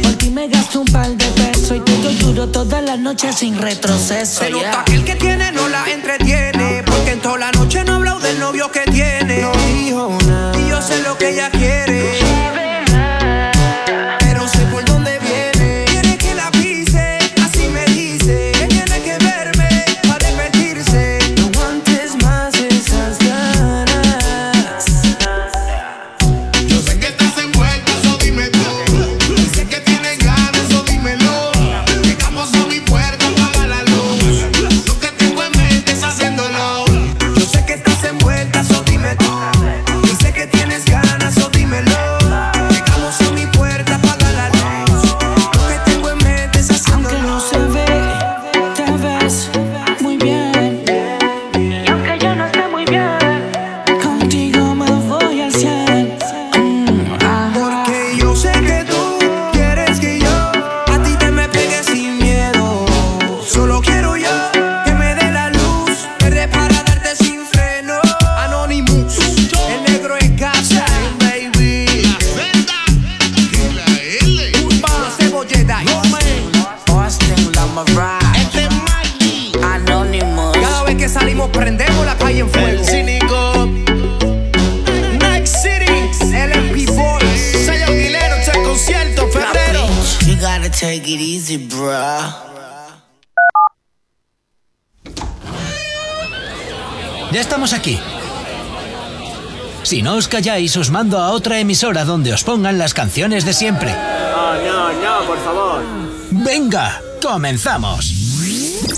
Por ti me gasto un par de pesos y te torturo toda la noche sin retroceso. os calláis, os mando a otra emisora donde os pongan las canciones de siempre. No, no, no, por favor. Venga, comenzamos.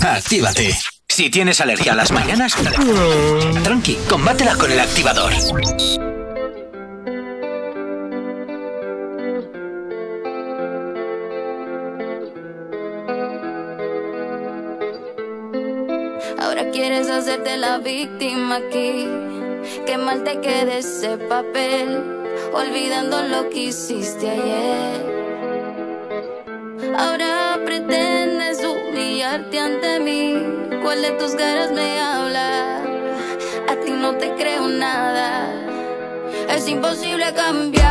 Actívate. Si tienes alergia a las mañanas, tranqui, combátela con el activador. olvidando lo que hiciste ayer. Ahora pretendes humillarte ante mí, ¿cuál de tus caras me habla? A ti no te creo nada, es imposible cambiar.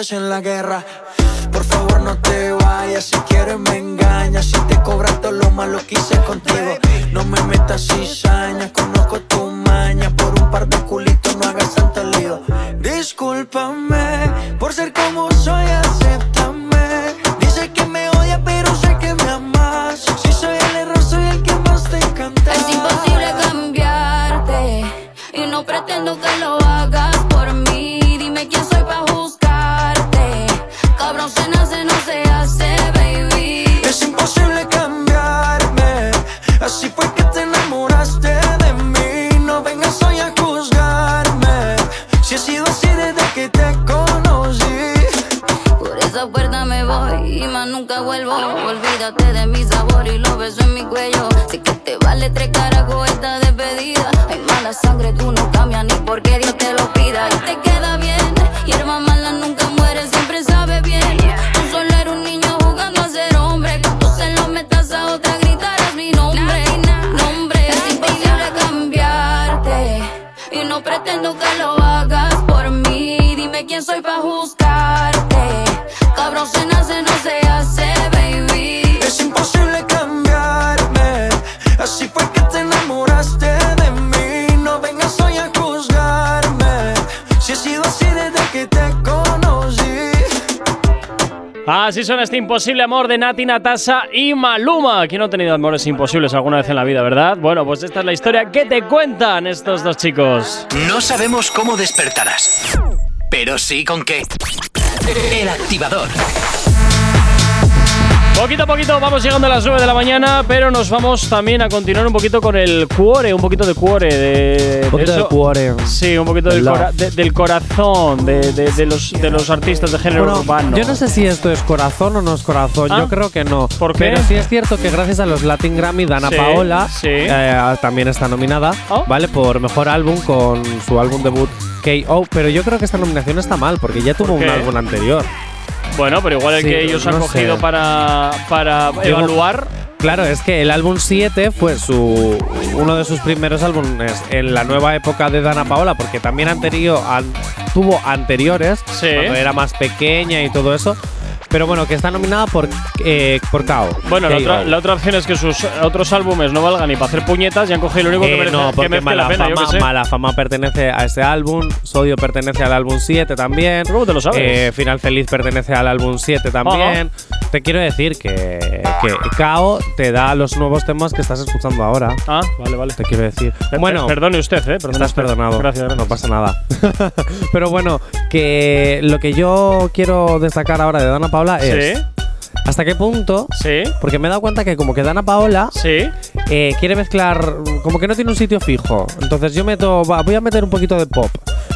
estés en la guerra. Imposible amor de Nati, Natasa y Maluma. ¿Quién no ha tenido amores imposibles alguna vez en la vida, verdad? Bueno, pues esta es la historia que te cuentan estos dos chicos. No sabemos cómo despertarás, pero sí con qué. El activador. Poquito a poquito vamos llegando a las 9 de la mañana, pero nos vamos también a continuar un poquito con el cuore, un poquito de cuore. De, Un poquito de eso- cuore. Sí, un poquito del, cora- de- del corazón de, los, de los artistas de género Bueno, urbano. Yo no sé si esto es corazón o no es corazón. Ah. Yo creo que no. ¿Por qué? Pero sí es cierto que gracias a los Latin Grammy, Dana Sí, Paola sí. eh, también está nominada, Oh. ¿vale? Por mejor álbum con su álbum debut KO. Pero yo creo que esta nominación está mal porque ya tuvo un álbum anterior. Bueno, pero igual el Sí, que ellos han cogido sé. para, para Digo, evaluar. Claro, es que el álbum 7 fue su uno de sus primeros álbumes en la nueva época de Dana Paola, porque también anterior, an- tuvo anteriores, Sí. cuando era más pequeña y todo eso. Pero bueno, que está nominada por, eh, por KO. Bueno, la otra, la otra opción es que sus otros álbumes no valgan ni para hacer puñetas y han cogido lo único que Eh, merece, no, que porque merece Mala la pena. yo Fama, qué sé. Mala Fama pertenece a ese álbum, Sodio pertenece al álbum 7 también. ¿Cómo te lo sabes? Eh, Final Feliz pertenece al álbum 7 también. Te quiero decir que, que KO te da los nuevos temas que estás escuchando ahora. Ah, vale, vale. Te quiero decir. Bueno, perdone usted, ¿eh? Perdone Estás usted. perdonado. Gracias, gracias. No pasa nada. Pero bueno, que lo que yo quiero destacar ahora de Dana Paola es. Sí. ¿Hasta qué punto? Sí. Porque me he dado cuenta que como que Dana Paola Sí. eh, quiere mezclar, como que no tiene un sitio fijo. Entonces yo meto, va, voy a meter un poquito de pop.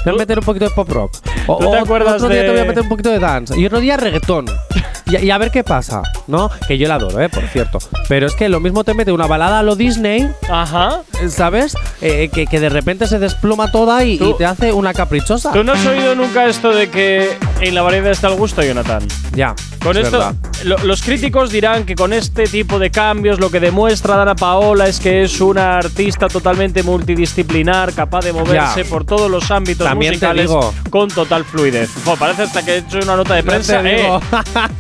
Voy a ¿Tú- meter un poquito de pop rock. O, tú te o acuerdas otro día de- te voy a meter un poquito de dance. Y otro día reggaetón. Y, y a ver qué pasa, ¿no? Que yo la adoro, ¿eh? Por cierto. Pero es que lo mismo te mete una balada a lo Disney, Ajá. ¿sabes? Eh, que, que de repente se desploma toda y, y te hace una caprichosa. ¿Tú no has oído nunca esto de que en la variedad está el gusto, Jonathan? Ya. Con es esto, lo- los críticos dirán que con este tipo de cambios lo que demuestra Dana Paola es que es una artista totalmente multidisciplinar, capaz de moverse Ya. por todos los ámbitos También musicales con total fluidez. Jo, parece hasta que he hecho una nota de prensa, eh,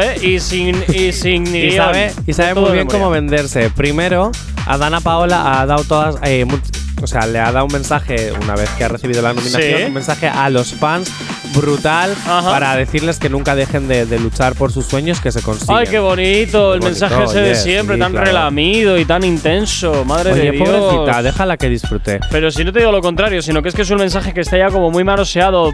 eh, y sin y sin Y guion. sabe, y sabe Todo muy bien cómo venderse. Primero, a Dana Paola ha dado todas. eh, o sea, le ha dado un mensaje, una vez que ha recibido la nominación, Sí. un mensaje a los fans brutal Ajá. para decirles que nunca dejen de, de luchar por sus sueños que se consiguen. Ay, qué bonito, el mensaje ese de siempre, sí, tan claro. relamido y tan intenso. Madre Oye, de Dios. pobrecita, déjala que disfrute. Pero si no te digo lo contrario, sino que es que es un mensaje que está ya como muy manoseado.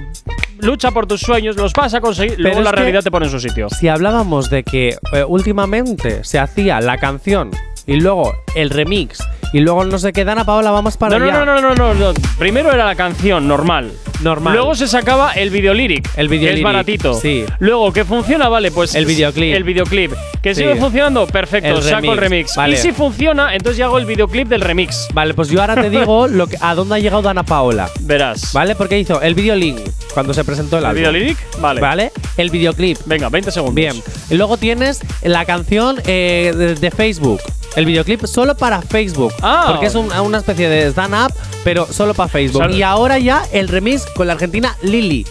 Lucha por tus sueños, los vas a conseguir, luego es la realidad te pone en su sitio. Si hablábamos de que eh, últimamente se hacía la canción y luego el remix y luego no sé qué, Dana Paola va más para No, no, allá. no, no, no, no, no. Primero era la canción normal. Normal. Luego se sacaba el videolíric. El Que es videolíric, baratito. sí. Luego, que funciona, vale, pues. El videoclip. El videoclip. Que Sí. sigue funcionando, perfecto. El saco el remix, vale. Y si funciona, entonces ya hago el videoclip del remix. Vale, pues yo ahora te digo lo que, a dónde ha llegado Dana Paola. Verás. ¿Vale? Porque hizo el video link cuando se presentó el, ¿El álbum. videolíric? Vale. ¿Vale? El videoclip. Venga, 20 segundos. Bien. Y luego tienes la canción eh, de, de Facebook. El videoclip solo para Facebook. Ah. Porque es un- una especie de stand-up, pero solo para Facebook. Sal- y ahora ya el remix con la argentina Lili.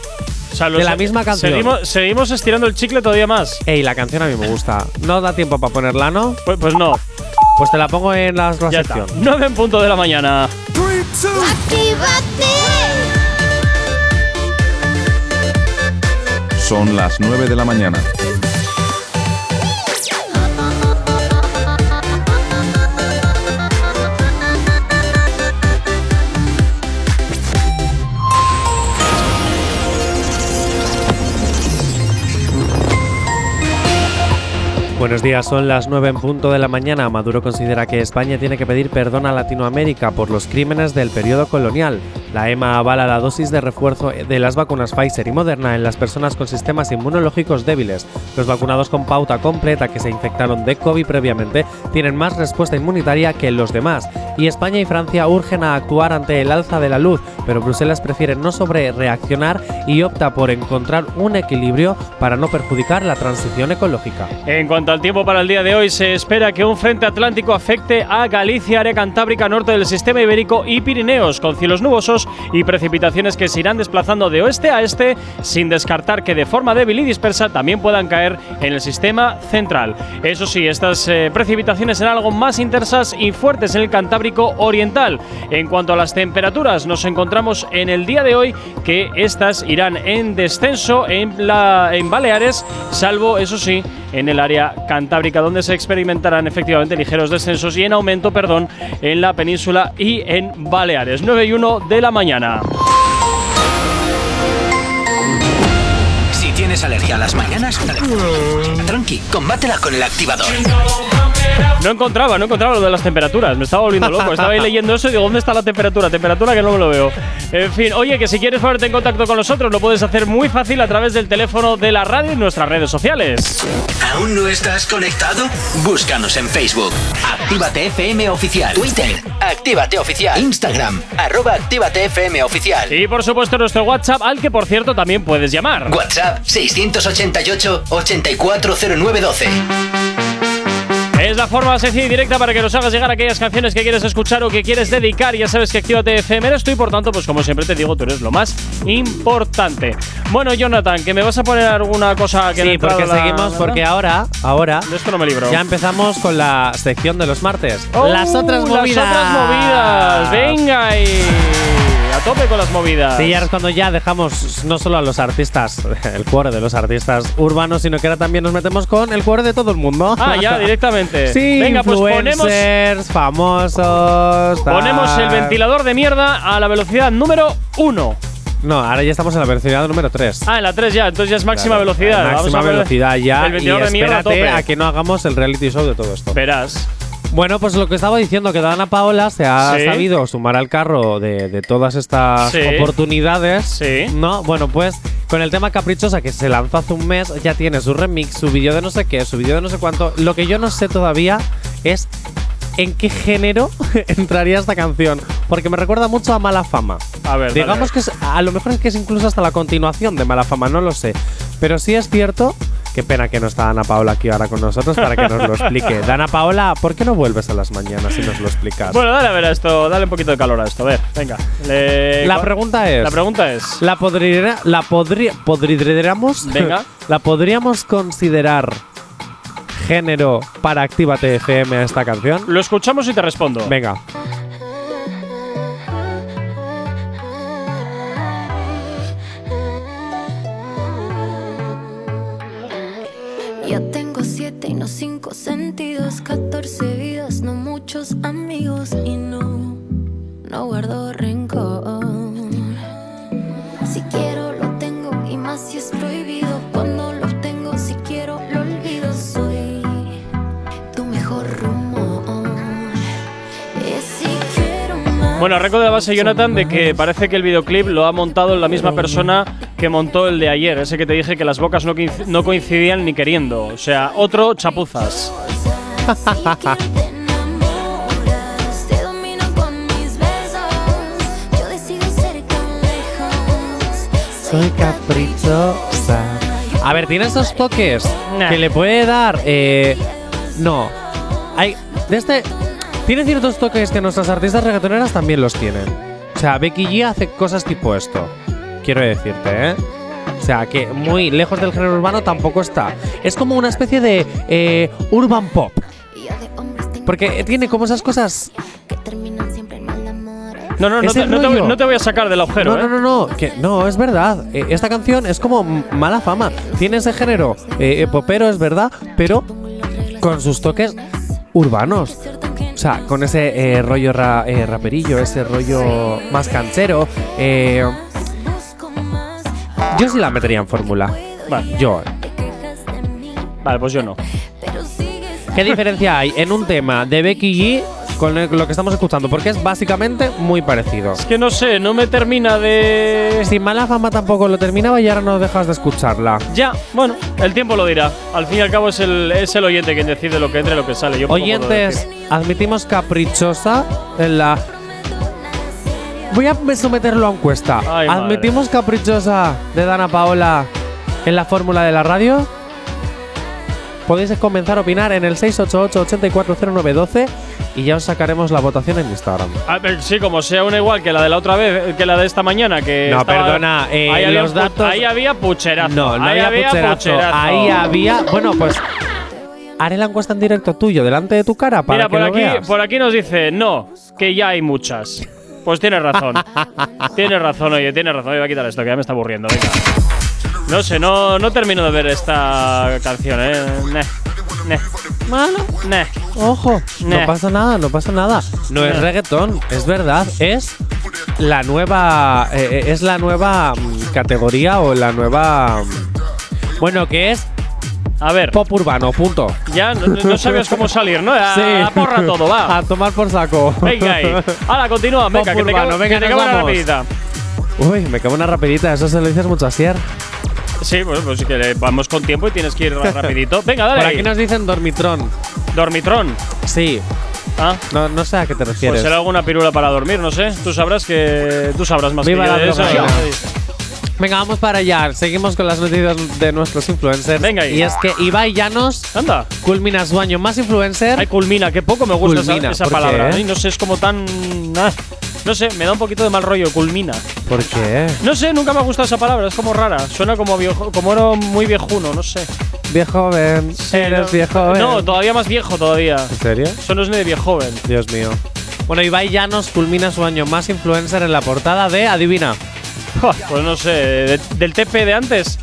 O sea, de la misma canción. Seguimos, seguimos estirando el chicle todavía más. Ey, la canción a mí me gusta. No da tiempo para ponerla, ¿no? Pues, pues no. Pues te la pongo en la, la Ya está. sección. 9 en punto de la mañana. Son las 9 de la mañana. Buenos días, son las 9 en punto de la mañana. Maduro considera que España tiene que pedir perdón a Latinoamérica por los crímenes del periodo colonial. La EMA avala la dosis de refuerzo de las vacunas Pfizer y Moderna en las personas con sistemas inmunológicos débiles. Los vacunados con pauta completa que se infectaron de COVID previamente tienen más respuesta inmunitaria que los demás. Y España y Francia urgen a actuar ante el alza de la luz, pero Bruselas prefiere no sobre reaccionar y opta por encontrar un equilibrio para no perjudicar la transición ecológica. En cuanto cuanto al tiempo para el día de hoy, se espera que un frente atlántico afecte a Galicia, área cantábrica, norte del sistema ibérico y Pirineos, con cielos nubosos y precipitaciones que se irán desplazando de oeste a este, sin descartar que de forma débil y dispersa también puedan caer en el sistema central. Eso sí, estas eh, precipitaciones serán algo más intensas y fuertes en el Cantábrico Oriental. En cuanto a las temperaturas, nos encontramos en el día de hoy que estas irán en descenso en, la, en Baleares, salvo, eso sí, en el área cantábrica, donde se experimentarán efectivamente ligeros descensos y en aumento, perdón, en la península y en Baleares. 9 y 1 de la mañana. Si tienes alergia a las mañanas, tranqui, combátela con el activador. No encontraba, no encontraba lo de las temperaturas. Me estaba volviendo loco. Estaba ahí leyendo eso y digo, ¿dónde está la temperatura? Temperatura que no me lo veo. En fin, oye, que si quieres ponerte en contacto con nosotros, lo puedes hacer muy fácil a través del teléfono de la radio y nuestras redes sociales. ¿Aún no estás conectado? Búscanos en Facebook. Actívate FM Oficial. Twitter. Actívate Oficial. Instagram. Arroba Actívate FM Oficial. Y por supuesto nuestro WhatsApp, al que por cierto también puedes llamar. WhatsApp 688 840912. Es la forma sencilla y directa para que nos hagas llegar aquellas canciones que quieres escuchar o que quieres dedicar. Ya sabes que Actívate FM eres tú y por tanto, pues como siempre te digo, tú eres lo más importante. Bueno, Jonathan, que me vas a poner alguna cosa que Sí, porque la- seguimos, porque ahora, ahora De esto no me libro. ya empezamos con la sección de los martes. ¡Oh! las otras movidas. Las otras movidas. Venga y a tope con las movidas. Sí, ahora es cuando ya dejamos no solo a los artistas, el cuore de los artistas urbanos, sino que ahora también nos metemos con el cuore de todo el mundo. Ah, ya, directamente. Sí, Venga, pues ponemos, famosos. tal. ponemos el ventilador de mierda a la velocidad número 1. No, ahora ya estamos en la velocidad número 3. Ah, en la 3 ya, entonces ya es máxima velocidad. Vamos Máxima a velocidad ya. El ventilador y de mierda a espérate tope. a que no hagamos el reality show de todo esto. Verás. Bueno, pues lo que estaba diciendo, que Dana Paola se ha Sí. sabido sumar al carro de, de todas estas Sí. oportunidades. Sí. ¿No? Bueno, pues con el tema Caprichosa que se lanzó hace un mes, ya tiene su remix, su vídeo de no sé qué, su vídeo de no sé cuánto. Lo que yo no sé todavía es en qué género entraría esta canción. Porque me recuerda mucho a Mala Fama. A ver, dale. Digamos que es- a lo mejor es que es incluso hasta la continuación de Mala Fama, no lo sé. Pero sí es cierto. Qué pena que no está Dana Paola aquí ahora con nosotros para que nos lo explique. Dana Paola, ¿por qué no vuelves a las mañanas y nos lo explicas? Bueno, dale a ver a esto, dale un poquito de calor a esto. A ver, venga. Le- la pregunta es. La pregunta es. ¿La podría, la podría, podríamos, Venga. la podríamos considerar género para Actívate FM a esta canción? Lo escuchamos y te respondo. Venga. Cinco sentidos, 14 vidas, no muchos amigos y no, no guardo Bueno, arranco de la base, Jonathan, de que parece que el videoclip lo ha montado la misma persona que montó el de ayer, ese que te dije que las bocas no, no coincidían ni queriendo. O sea, otro chapuzas. Soy caprichosa. A ver, tiene esos toques Nah. que le puede dar. eh, no. Hay. De este. Tiene ciertos toques que nuestras artistas reggaetoneras también los tienen. O sea, Becky G hace cosas tipo esto. Quiero decirte, ¿eh? O sea, que muy lejos del género urbano tampoco está. Es como una especie de eh, urban pop. Porque tiene como esas cosas. No, no, no te, no te no te voy a sacar del agujero, No, ¿eh? no, no, no, que no, es verdad. Eh, esta canción es como mala fama. Tiene ese género eh, eh, popero, es verdad, pero con sus toques urbanos. O sea, con ese eh, rollo ra- eh, raperillo, ese rollo más canchero. eh, yo sí la metería en fórmula. Vale. Yo. Vale, pues yo no. ¿Qué diferencia hay en un tema de Becky G con lo que estamos escuchando? Porque es básicamente muy parecido. Es que no sé, no me termina de. Si mala fama tampoco lo terminaba y ahora no dejas de escucharla. Ya, bueno, el tiempo lo dirá. Al fin y al cabo es el, es el oyente quien decide lo que entra y lo que sale. Yo Oyentes, admitimos caprichosa en la. Voy a someterlo a encuesta. Ay, madre. ¿Admitimos caprichosa de Dana Paola en la fórmula de la radio? Podéis comenzar a opinar en el 688-840912 y ya os sacaremos la votación en Instagram. Sí, como sea una igual que la de la otra vez, que la de esta mañana, que No, estaba- perdona, eh, ahí había los pu- datos- ahí había pucherazo. No, no ahí había pucherazo. pucherazo. Ahí había. Bueno, pues. Haré la encuesta en directo tuyo, delante de tu cara, para Mira, que por lo aquí, veas. por aquí nos dice, no, que ya hay muchas. Pues tienes razón. tienes razón, oye, tienes razón. Voy a quitar esto, que ya me está aburriendo. Venga. No sé, no, no termino de ver esta canción, eh. Neh, neh. Bueno, Neh. ojo, no pasa nada, no pasa nada. No es reggaetón, es verdad, es la nueva. eh, eh, es la nueva mm, categoría o la nueva. mm, bueno, que es A ver, pop urbano, punto. ya no, no sabías cómo salir, ¿no? A, Sí. a porra todo, va. A tomar por saco. Venga ahí. Ahora, continúa, venga, que te urbano, cago, venga, que te cago vamos. rapidita. Uy, me cago una rapidita, eso se lo dices mucho a Sier. Sí, pues, pues que vamos con tiempo y tienes que ir rapidito. Venga, dale. Por aquí nos dicen dormitrón. Dormitrón. Sí, Ah, no, no sé a qué te pues refieres. será alguna pirula para dormir, no sé. Tú sabrás que. Tú sabrás más Viva que yo la de. Sí. Venga, vamos para allá. Seguimos con las noticias de nuestros influencers. Venga ahí. Y es que Ibai Llanos Anda. culmina su año más influencer. Ay, culmina, que poco me gusta esa- Culmina, esa, ¿por palabra. qué? Ay, No sé, es como tan. ah, no sé, me da un poquito de mal rollo, culmina. ¿Por qué? No sé, nunca me ha gustado esa palabra, es como rara. Suena como viejo, como era muy viejuno, no sé. Viejo ven. Eres no, viejo ven. No, todavía más viejo todavía. ¿En serio? Eso no es ni de viejo joven. Dios mío. Bueno, Ibai Llanos culmina su año más influencer en la portada de Adivina. Pues no sé, de- del TP de antes.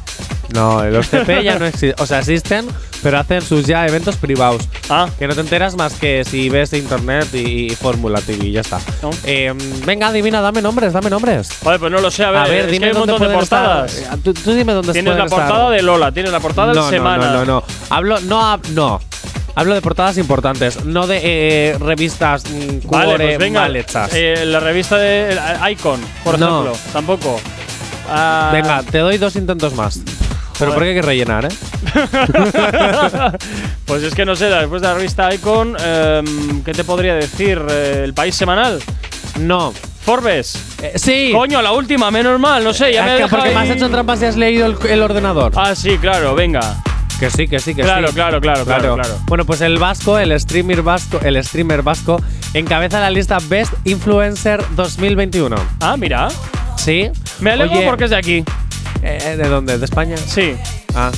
No, los TP ya no existen. O sea, existen, pero hacen sus ya eventos privados. Ah, Que no te enteras más que si ves internet y, y Fórmula TV y ya está. No. Eh, venga, adivina, dame nombres, dame nombres. vale, pues no lo sé, a ver, A ver, es dime que hay un dónde montón de estar. portadas. Eh, Tú, tú dime dónde Tienes la pueden estar. portada de Lola, tienes la portada no, de Semana. No, no, no, no. Hablo, no, no. Hablo de portadas importantes, no de eh, revistas mm, Vale, cuore pues venga. mal hechas. eh, la revista de Icon, por No. ejemplo, tampoco. Ah, Venga, te doy dos intentos más. Pero Joder. porque hay que rellenar, ¿eh? pues es que no sé, después de la revista Icon, em, ¿qué te podría decir? Eh, ¿El país semanal? No. ¿Forbes? Eh, sí. Coño, la última, menos mal, no sé, ya me ha que dejado porque me has hecho trampas y has leído el, el ordenador. Ah, sí, claro, venga. Que sí, que sí, que Claro, sí. claro, claro, claro, claro. Bueno, pues el vasco, el streamer vasco, el streamer vasco encabeza la lista Best Influencer 2021. Ah, mira. Sí. Me alegro Oye, porque es de aquí. Eh, ¿De dónde? ¿De España? Sí. Ah.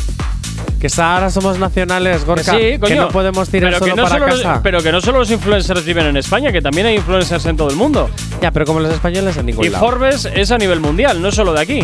Que ahora somos nacionales, Gorka. Que sí, coño. Que no podemos tirar pero solo no para solo los- casa. pero que no solo los influencers viven en España, que también hay influencers en todo el mundo. ya, pero como los españoles en ningún Y lado. Forbes es a nivel mundial, no solo de aquí.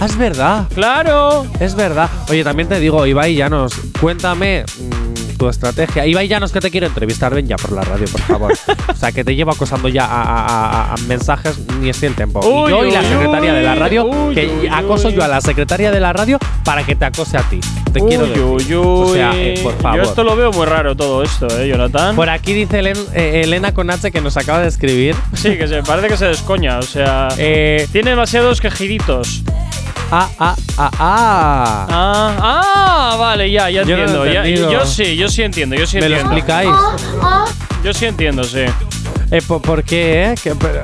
Ah, es verdad. Claro. Es verdad. Oye, también te digo, Ibai Llanos, cuéntame mm, tu estrategia. Ibai Llanos, que te quiero entrevistar, ven ya por la radio, por favor. o sea, que te llevo acosando ya a, a- a- a mensajes ni estoy el tiempo. Uy, y yo y la uy, secretaria de la uy, radio, uy, que uy, acoso uy. yo a la secretaria de la radio para que te acose a ti. Te quiero Uy, decir. uy, O sea, uy. eh, por favor. Yo esto lo veo muy raro todo esto, ¿eh, Jonathan? Por aquí dice Helen- eh, Elena con H que nos acaba de escribir. Sí, que se parece que se descoña, o sea… Eh, tiene demasiados quejiditos. Ah, ah, ah, ah. Ah, ah, vale, ya, ya Yo entiendo. ya- yo sí, yo sí entiendo, yo sí ¿Me lo entiendo. explicáis? Yo sí entiendo, sí. Eh, ¿por, por qué, eh? ¿Qué, pero-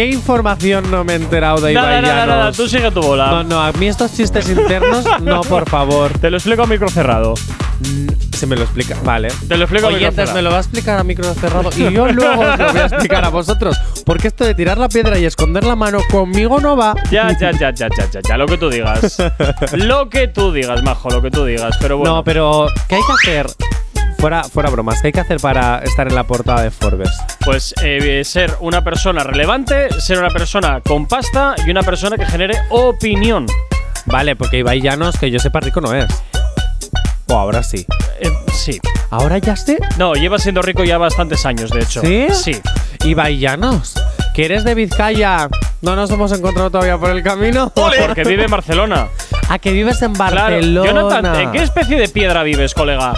¿Qué información no me he enterado de Nada, Ibai nada, nada, Llanos? tú sigue tu bola. No, no, a mí estos chistes internos, no, por favor. Te lo explico a micro cerrado. Se me lo explica. Vale. Te lo explico a micro Oyentes, cerrado. me lo va a explicar a micro cerrado y yo luego os lo voy a explicar a vosotros. Porque esto de tirar la piedra y esconder la mano conmigo no va. Ya, ya, ya, ya, ya, ya, ya, lo que tú digas. lo que tú digas, majo, lo que tú digas. Pero bueno. No, pero ¿qué hay que hacer? Fuera, fuera bromas, ¿qué hay que hacer para estar en la portada de Forbes? Pues eh, ser una persona relevante, ser una persona con pasta y una persona que genere opinión. Vale, porque Ibai Llanos, que yo sepa, rico no es. O ahora sí. Eh, sí. ¿Ahora ya sé? No, lleva siendo rico ya bastantes años, de hecho. ¿Sí? Sí. Ibai Llanos, que eres de Vizcaya. No nos hemos encontrado todavía por el camino. Porque vive en Barcelona. ¿A que vives en Claro. Barcelona? Jonathan, ¿en qué especie de piedra vives, colega?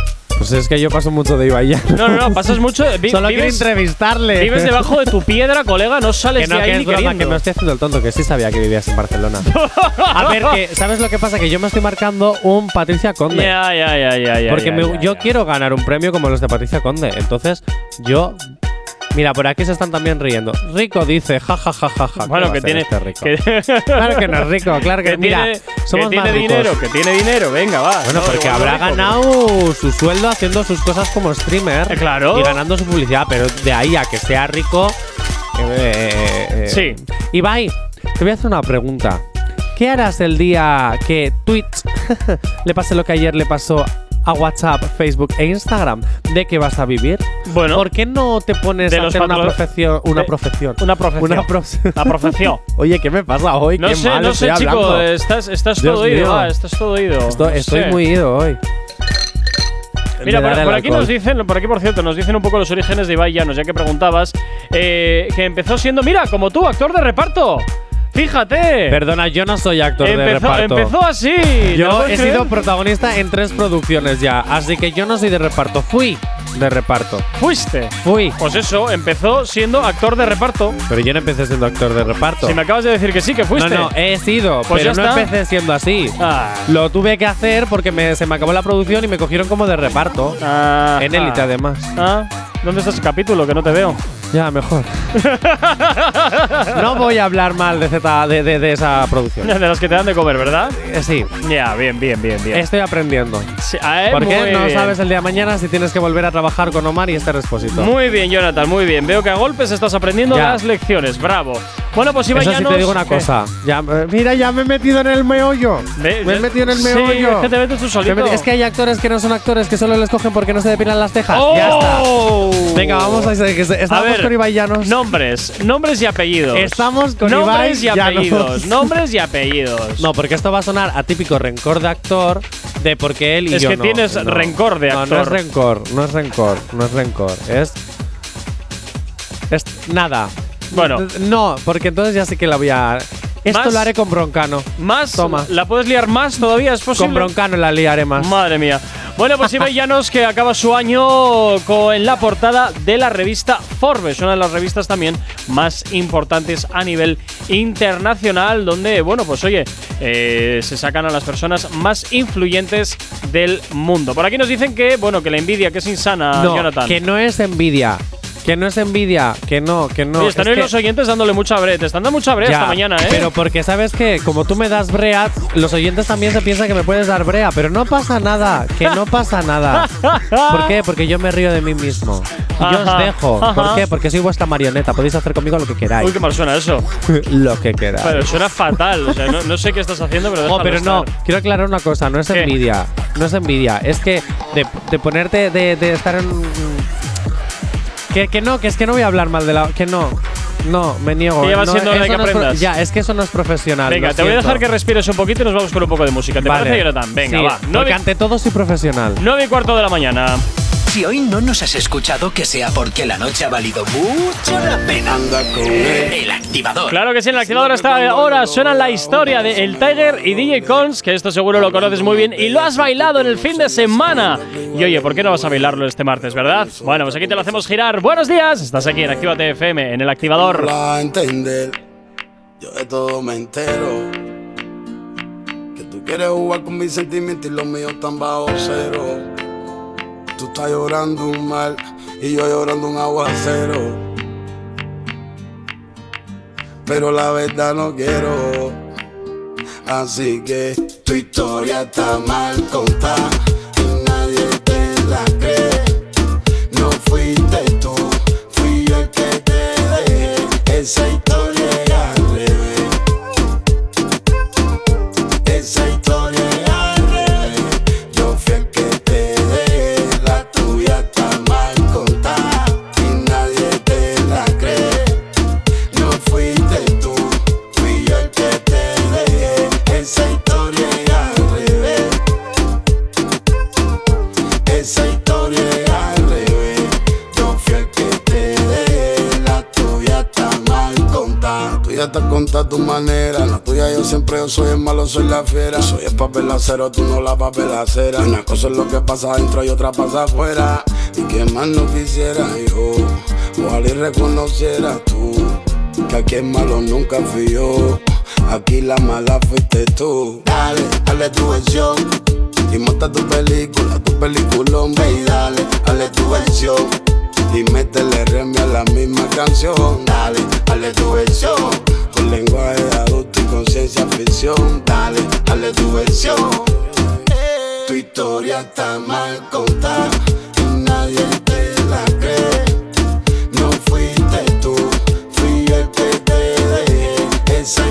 Pues es que yo paso mucho de Ibai Llanos. No, no, no, pasas mucho. vi- Solo quiero vives, entrevistarle. vives debajo de tu piedra, colega, no sales Que no, de ahí que ni es broma, queriendo. que me estoy haciendo el tonto, que sí sabía que vivías en Barcelona. A ver, que ¿sabes lo que pasa? Que yo me estoy marcando un Patricia Conde. Ya, ya, ya, ya, ya. porque ya, me- ya, yo ya. quiero ganar un premio como los de Patricia Conde. Entonces, yo Mira, por aquí se están también riendo. Rico dice, ja, ja, ja, ja, ja. Bueno, ¿Qué que tiene. este rico? que- Claro que no es rico, claro que, que mira, tiene, somos que más tiene ricos. dinero, que tiene dinero, venga, va. Bueno, No, porque habrá rico, ganado su sueldo haciendo sus cosas como streamer. Eh, claro. Y ganando su publicidad, pero de ahí a que sea rico. eh, eh, Sí. Ibai, te voy a hacer una pregunta. ¿Qué harás el día que Twitch le pase lo que ayer le pasó a WhatsApp, Facebook e Instagram? ¿De qué vas a vivir? Bueno. ¿Por qué no te pones De a hacer una profesión? Una profesión. Una profesión. Una profesión. Oye, ¿qué me pasa hoy? No qué sé, mal no sé, estoy chico. hablando. Estás, estás todo ido, va, estás todo ido. Estoy, No estoy sé. muy ido hoy. Mira, por, aquí nos dicen, por aquí por cierto, nos dicen un poco los orígenes de Ibai Llanos, ya que preguntabas, eh, que empezó siendo, mira, como tú, actor de reparto. Fíjate. Perdona, yo no soy actor de reparto. empezó así. ¿te lo Yo he sido protagonista en tres producciones ya, así que yo no soy de reparto. Fui de reparto. Fuiste. Fui. Pues eso, empezó siendo actor de reparto. Pero yo no empecé siendo actor de reparto. Si me acabas de decir que sí, que fuiste. No, no, he sido, Pues pero ya no está. empecé siendo así. Ah. Lo tuve que hacer porque me- se me acabó la producción y me cogieron como de reparto. Ah, en élite, además. Ah, ¿Dónde está ese capítulo? Que no te veo. Ya, mejor. no voy a hablar mal de, Z, de, de- de esa producción. De las que te dan de comer, ¿verdad? Eh, sí, Ya, bien, bien, bien, bien. estoy aprendiendo. Sí, ah, eh, ¿Por qué? No bien. sabes el día de mañana si tienes que volver a trabajar con Omar y este Expósito. Muy bien, Jonathan, muy bien. Veo que a golpes estás aprendiendo Ya. las lecciones. Bravo. Bueno, pues Ibai Eso sí Llanos, te digo una ¿qué? cosa. Ya, eh, mira, ya me he metido en el meollo. Ve- me he metido en el Sí, meollo. es que te metes tú Me he solito. metido- es que hay actores que no son actores que solo les cogen porque no se depilan las cejas. ¡Oh! Ya está. Venga, vamos a que se- A estamos ver, con Ibai Llanos. Nombres, nombres y apellidos. Estamos con nombres Ibai y apellidos. Llanos. Nombres y apellidos. No, porque esto va a sonar a típico rencor de actor de porque él y Es yo que no. tienes No. rencor de No, no es actor. rencor, no es rencor, no es rencor. Es. Es nada. Bueno. No, porque entonces ya sí que la voy a. Esto Más- lo haré con Broncano. Más, Toma. ¿la puedes liar más todavía? ¿Es posible? Con Broncano la liaré más. Madre mía. Bueno, pues Ibai Llanos que acaba su año con, en la portada de la revista Forbes, una de las revistas también más importantes a nivel internacional, donde, bueno, pues oye, eh, se sacan a las personas más influyentes del mundo. Por aquí nos dicen que, bueno, que la envidia, que es insana, no, Jonathan. que no es envidia. Que no es envidia. Que no, que no. Oye, están es hoy que- los oyentes dándole mucha brea. Te están dando mucha brea Ya, esta mañana, ¿eh? Pero porque sabes que como tú me das brea, los oyentes también se piensan que me puedes dar brea, pero no pasa nada, que no pasa nada. ¿Por qué? Porque yo me río de mí mismo. Y yo os dejo. ajá. ¿Por qué? Porque soy vuestra marioneta. Podéis hacer conmigo lo que queráis. Uy, qué mal suena eso. lo que queráis. Pero suena fatal. O sea, no, no sé qué estás haciendo, pero Oh, déjalo pero no, quiero aclarar una cosa, no es ¿Qué? envidia, no es envidia, es que de, de ponerte, de, de estar en... Que, que no, que es que no voy a hablar mal de la... Que no, no, me niego. Que ya va no, siendo hora de que no es pro- aprendas. ya, es que eso no es profesional. Venga, lo te voy a dejar que respires un poquito y nos vamos con un poco de música. ¿Te Vale. parece, Jonathan? Venga, Sí, va. Porque ante todo soy profesional. nueve y cuarto de la mañana. Si hoy no nos has escuchado, que sea porque la noche ha valido mucho la pena. El activador. Claro que sí, en el activador hasta ahora suena la historia de El Tiger y DJ Cons, que esto seguro lo conoces muy bien y lo has bailado en el fin de semana. Y oye, ¿por qué no vas a bailarlo este martes, verdad? Bueno, pues aquí te lo hacemos girar. Buenos días, estás aquí en Actívate FM, en el activador. a entender. Yo de todo me entero. Que tú quieres jugar con mis sentimientos y los míos están bajo cero. Tú estás llorando un mal y yo llorando un aguacero. Pero la verdad no quiero. Así que tu historia está mal contada. y Nadie te la cree. No fuiste tú, fui yo el que te dejé. Tuya está contada a tu manera. La tuya yo siempre soy el malo, soy la fiera. Soy el papel acero, tú no la papel acera. Una cosa es lo que pasa adentro y otra pasa afuera. Y que más no quisiera yo. Ojalá y reconociera tú. Que aquí el malo nunca fui yo. Aquí la mala fuiste tú. Dale, dale tu versión. Y monta tu película, tu peliculón, ve dale, dale tu versión. y métele remi a la misma canción. Dale, dale tu versión. Con lenguaje adulto y conciencia ficción. Dale, dale tu versión. Tu historia está mal contada y nadie te la cree. No fuiste tú, fui el que te dejé. Esa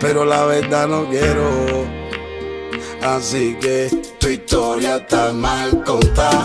Pero la verdad no quiero. Así que tu historia está mal contada.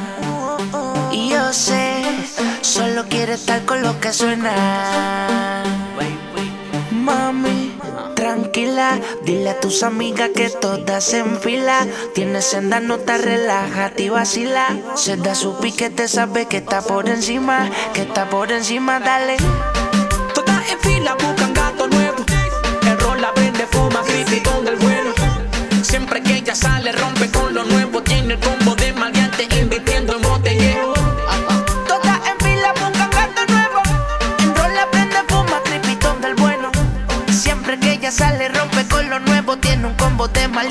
solo quiere estar con lo que suena. Mami, tranquila, dile a tus amigas que todas se fila. Tienes senda, no te relájate y vacila. Se da su piquete, sabe que está por encima, que está por encima, dale. Todas en fila buscan gato nuevo. El rol la vende, fuma, criticón del bueno. Siempre que ella sale, rompe Tiene un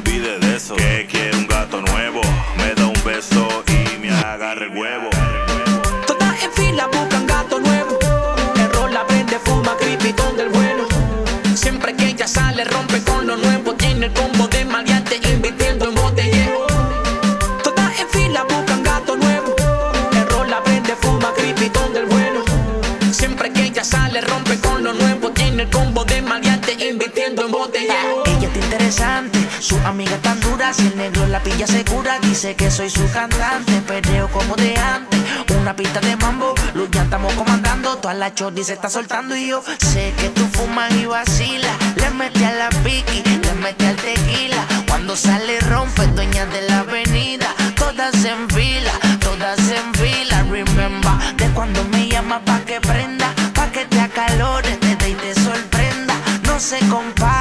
olvide de eso, que quiere un el negro la pilla segura, dice que soy su cantante. Perreo como de antes, una pista de mambo. Luz ya estamos comandando, toda la chordi se está soltando. Y yo sé que tú fumas y vacilas. Le metí a la piqui, le metí al tequila. Cuando sale rompe, dueña de la avenida. Todas en fila, todas en fila. Remember, de cuando me llama pa' que prenda, pa' que te acalores, te dé y te sorprenda. No se compara,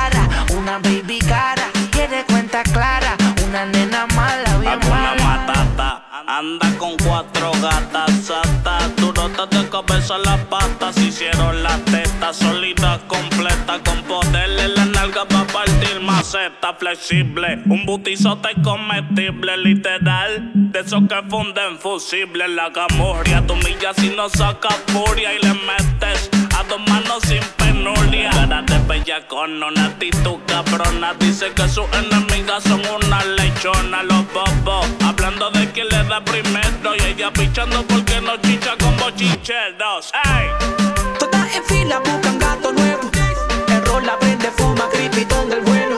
anda con cuatro gatas satas. Durotas de cabeza las patas. Hicieron las tetas sólidas, completas. Con poder en la nalga para partir maceta flexible. Un butizote comestible, literal. De esos que funden fusible. La gamurria, tu milla si no saca furia y le metes a sin penuria. Cara de bellacona, una actitud cabrona. Dice que sus enemigas son una lechona. Los bobos, hablando de quién le da primero. Y ella pichando porque no chicha con bochincheros. ¡Ey! Todas en fila buscan gato nuevo. El rol la prende, fuma, gripitón del bueno.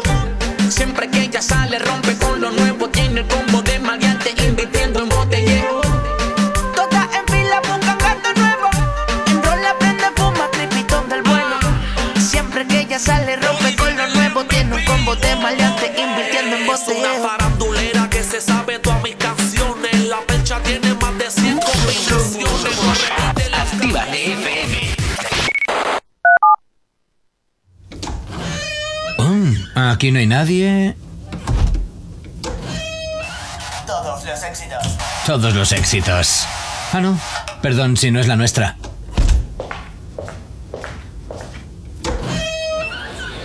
Siempre que ella sale, rompe con lo nuevo. Tiene el aquí no hay nadie. Todos los éxitos. Todos los éxitos. Ah, no. Perdón si no es la nuestra.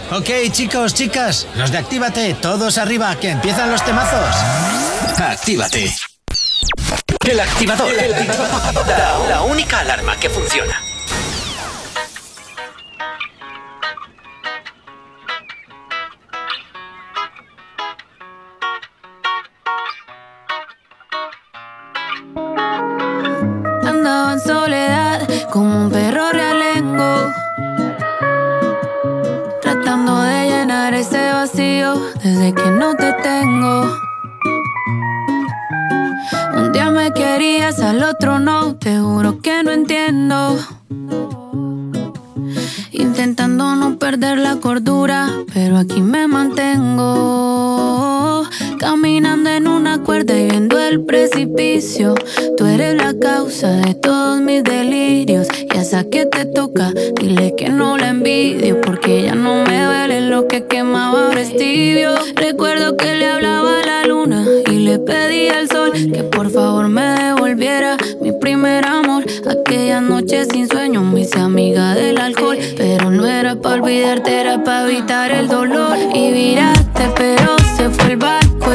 Ok, chicos, chicas, los de Actívate, todos arriba, que empiezan los temazos. Actívate. El activador. La, la única alarma que funciona. Desde que no te tengo. Un día me querías, al otro no, te juro que no entiendo. Intentando no perder la cordura, pero aquí me mantengo. Caminando en una cuerda y viendo el precipicio. Tú eres la causa de todos mis delirios. Y a esa que te toca, dile que no la envidio. Porque ya no me duele lo que quemaba ahora es. Recuerdo que le hablaba a la pedí al sol que por favor me devolviera mi primer amor. Aquella noche sin sueño me hice amiga del alcohol. Pero no era para olvidarte, era para evitar el dolor. Y viraste, pero se fue el barco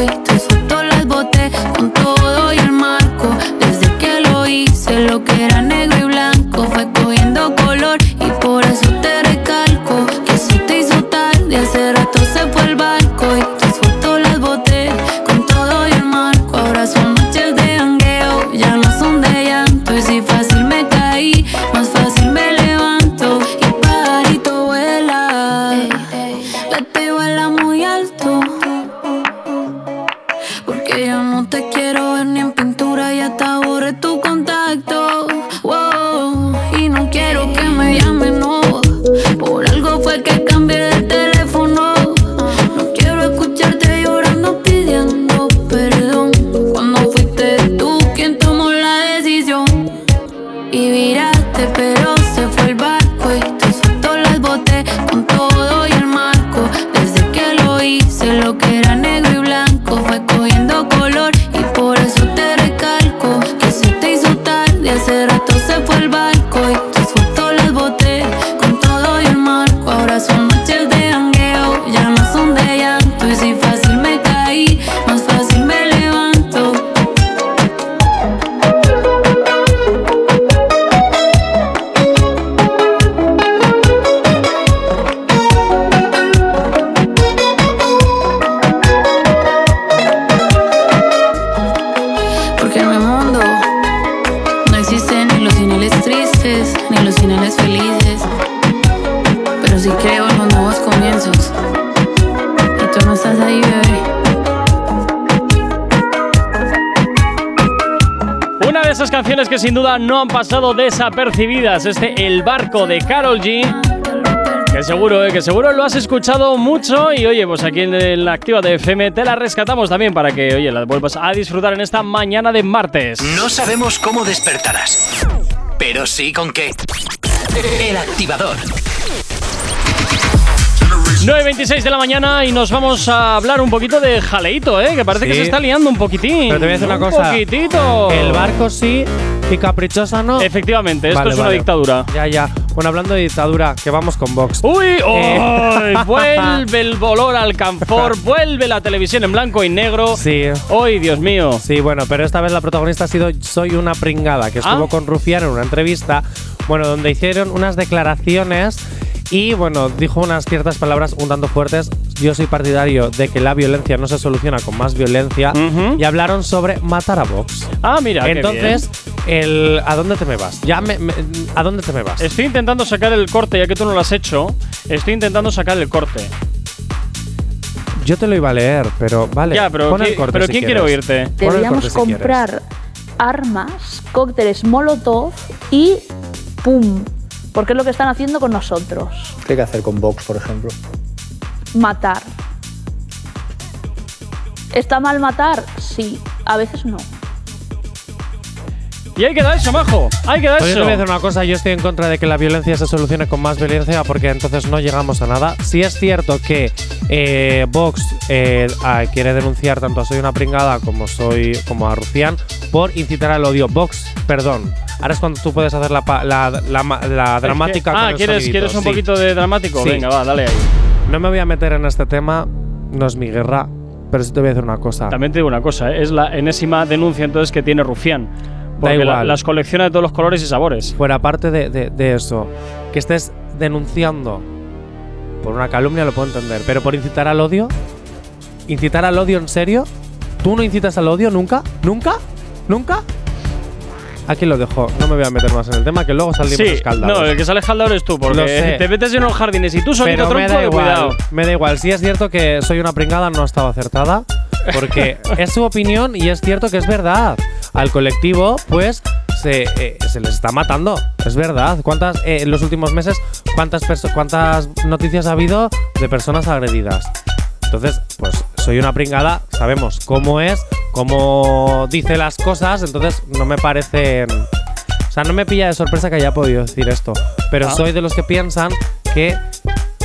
pasado desapercibidas, este El Barco de Carol G. Que seguro, eh, que seguro lo has escuchado mucho y oye, pues aquí en la Activa de FM te la rescatamos también para que, oye, la vuelvas a disfrutar en esta mañana de martes. No sabemos cómo despertarás, pero sí con qué. El activador. 9.26 de la mañana y nos vamos a hablar un poquito de jaleito, ¿eh? Que parece que se está liando un poquitín. Pero te voy a decir una un cosa. poquitito. El barco sí y caprichosa no. Efectivamente, esto Vale, es una vale. dictadura. Ya, ya. Bueno, hablando de dictadura, que vamos con Vox. ¡Uy! Eh. ¡ay! vuelve el olor al canfor, vuelve la televisión en blanco y negro. Sí. ¡Uy, Dios mío! Sí, bueno, pero esta vez la protagonista ha sido Soy una pringada, que estuvo Ah. con Rufián en una entrevista, bueno, donde hicieron unas declaraciones y, bueno, dijo unas ciertas palabras un tanto fuertes. Yo soy partidario de que la violencia no se soluciona con más violencia y hablaron sobre matar a Vox. Ah, mira, qué Entonces, el ¿a dónde te me vas? Ya me, me- ¿A dónde te me vas? Estoy intentando sacar el corte, ya que tú no lo has hecho. Estoy intentando sacar el corte. Yo te lo iba a leer, pero vale. Ya, pero pon el ¿qui- corte pero si ¿quién quiere quieres. oírte? Pon el Deberíamos corte si quieres. comprar armas, cócteles Molotov y ¡pum! Porque es lo que están haciendo con nosotros. ¿Qué hay que hacer con Vox, por ejemplo? Matar. ¿Está mal matar? Sí. A veces no. Y ahí queda eso, majo. Queda Pues yo eso. te voy a decir una cosa, yo estoy en contra de que la violencia se solucione con más violencia porque entonces no llegamos a nada. Si es cierto que eh, Vox eh, ah, quiere denunciar tanto a Soy una pringada como soy como a Rufián por incitar al odio. Vox, perdón. Ahora es cuando tú puedes hacer la, pa- la, la la dramática. Es que- ah, ¿quieres, ¿quieres un sí. poquito de dramático? Sí. Venga, va, dale ahí. No me voy a meter en este tema, no es mi guerra, pero sí te voy a decir una cosa. También te digo una cosa, ¿eh? es la enésima denuncia entonces que tiene Rufián. Porque la- igual. las colecciona de todos los colores y sabores. Fuera parte de, de- de eso, que estés denunciando por una calumnia lo puedo entender, pero por incitar al odio, incitar al odio en serio, ¿tú no incitas al odio nunca? ¿Nunca? ¿Nunca? Aquí lo dejo, no me voy a meter más en el tema, que luego salimos Sí, escaldados. no, el que sale escaldado eres tú, porque te metes en los jardines y tú solito Pero me tronco da de igual, cuidado. me da igual. Si es cierto que soy una pringada, no estaba acertada. Porque es su opinión y es cierto que es verdad. Al colectivo, pues, se, eh, se les está matando. Es verdad. ¿Cuántas, eh, en los últimos meses, cuántas, cuántas noticias ha habido de personas agredidas? Entonces, pues, soy una pringada, sabemos cómo es, cómo dice las cosas, entonces no me parecen. O sea, no me pilla de sorpresa que haya podido decir esto. Pero Ah. soy de los que piensan que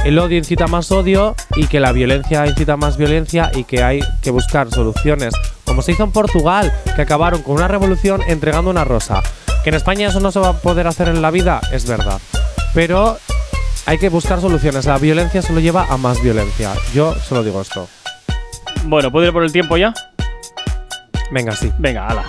el odio incita más odio y que la violencia incita más violencia y que hay que buscar soluciones. Como se hizo en Portugal, que acabaron con una revolución entregando una rosa. Que en España eso no se va a poder hacer en la vida, es verdad. Pero hay que buscar soluciones. La violencia solo lleva a más violencia. Yo solo digo esto. Bueno, ¿puedo ir por el tiempo ya? Venga, sí. Venga, ala.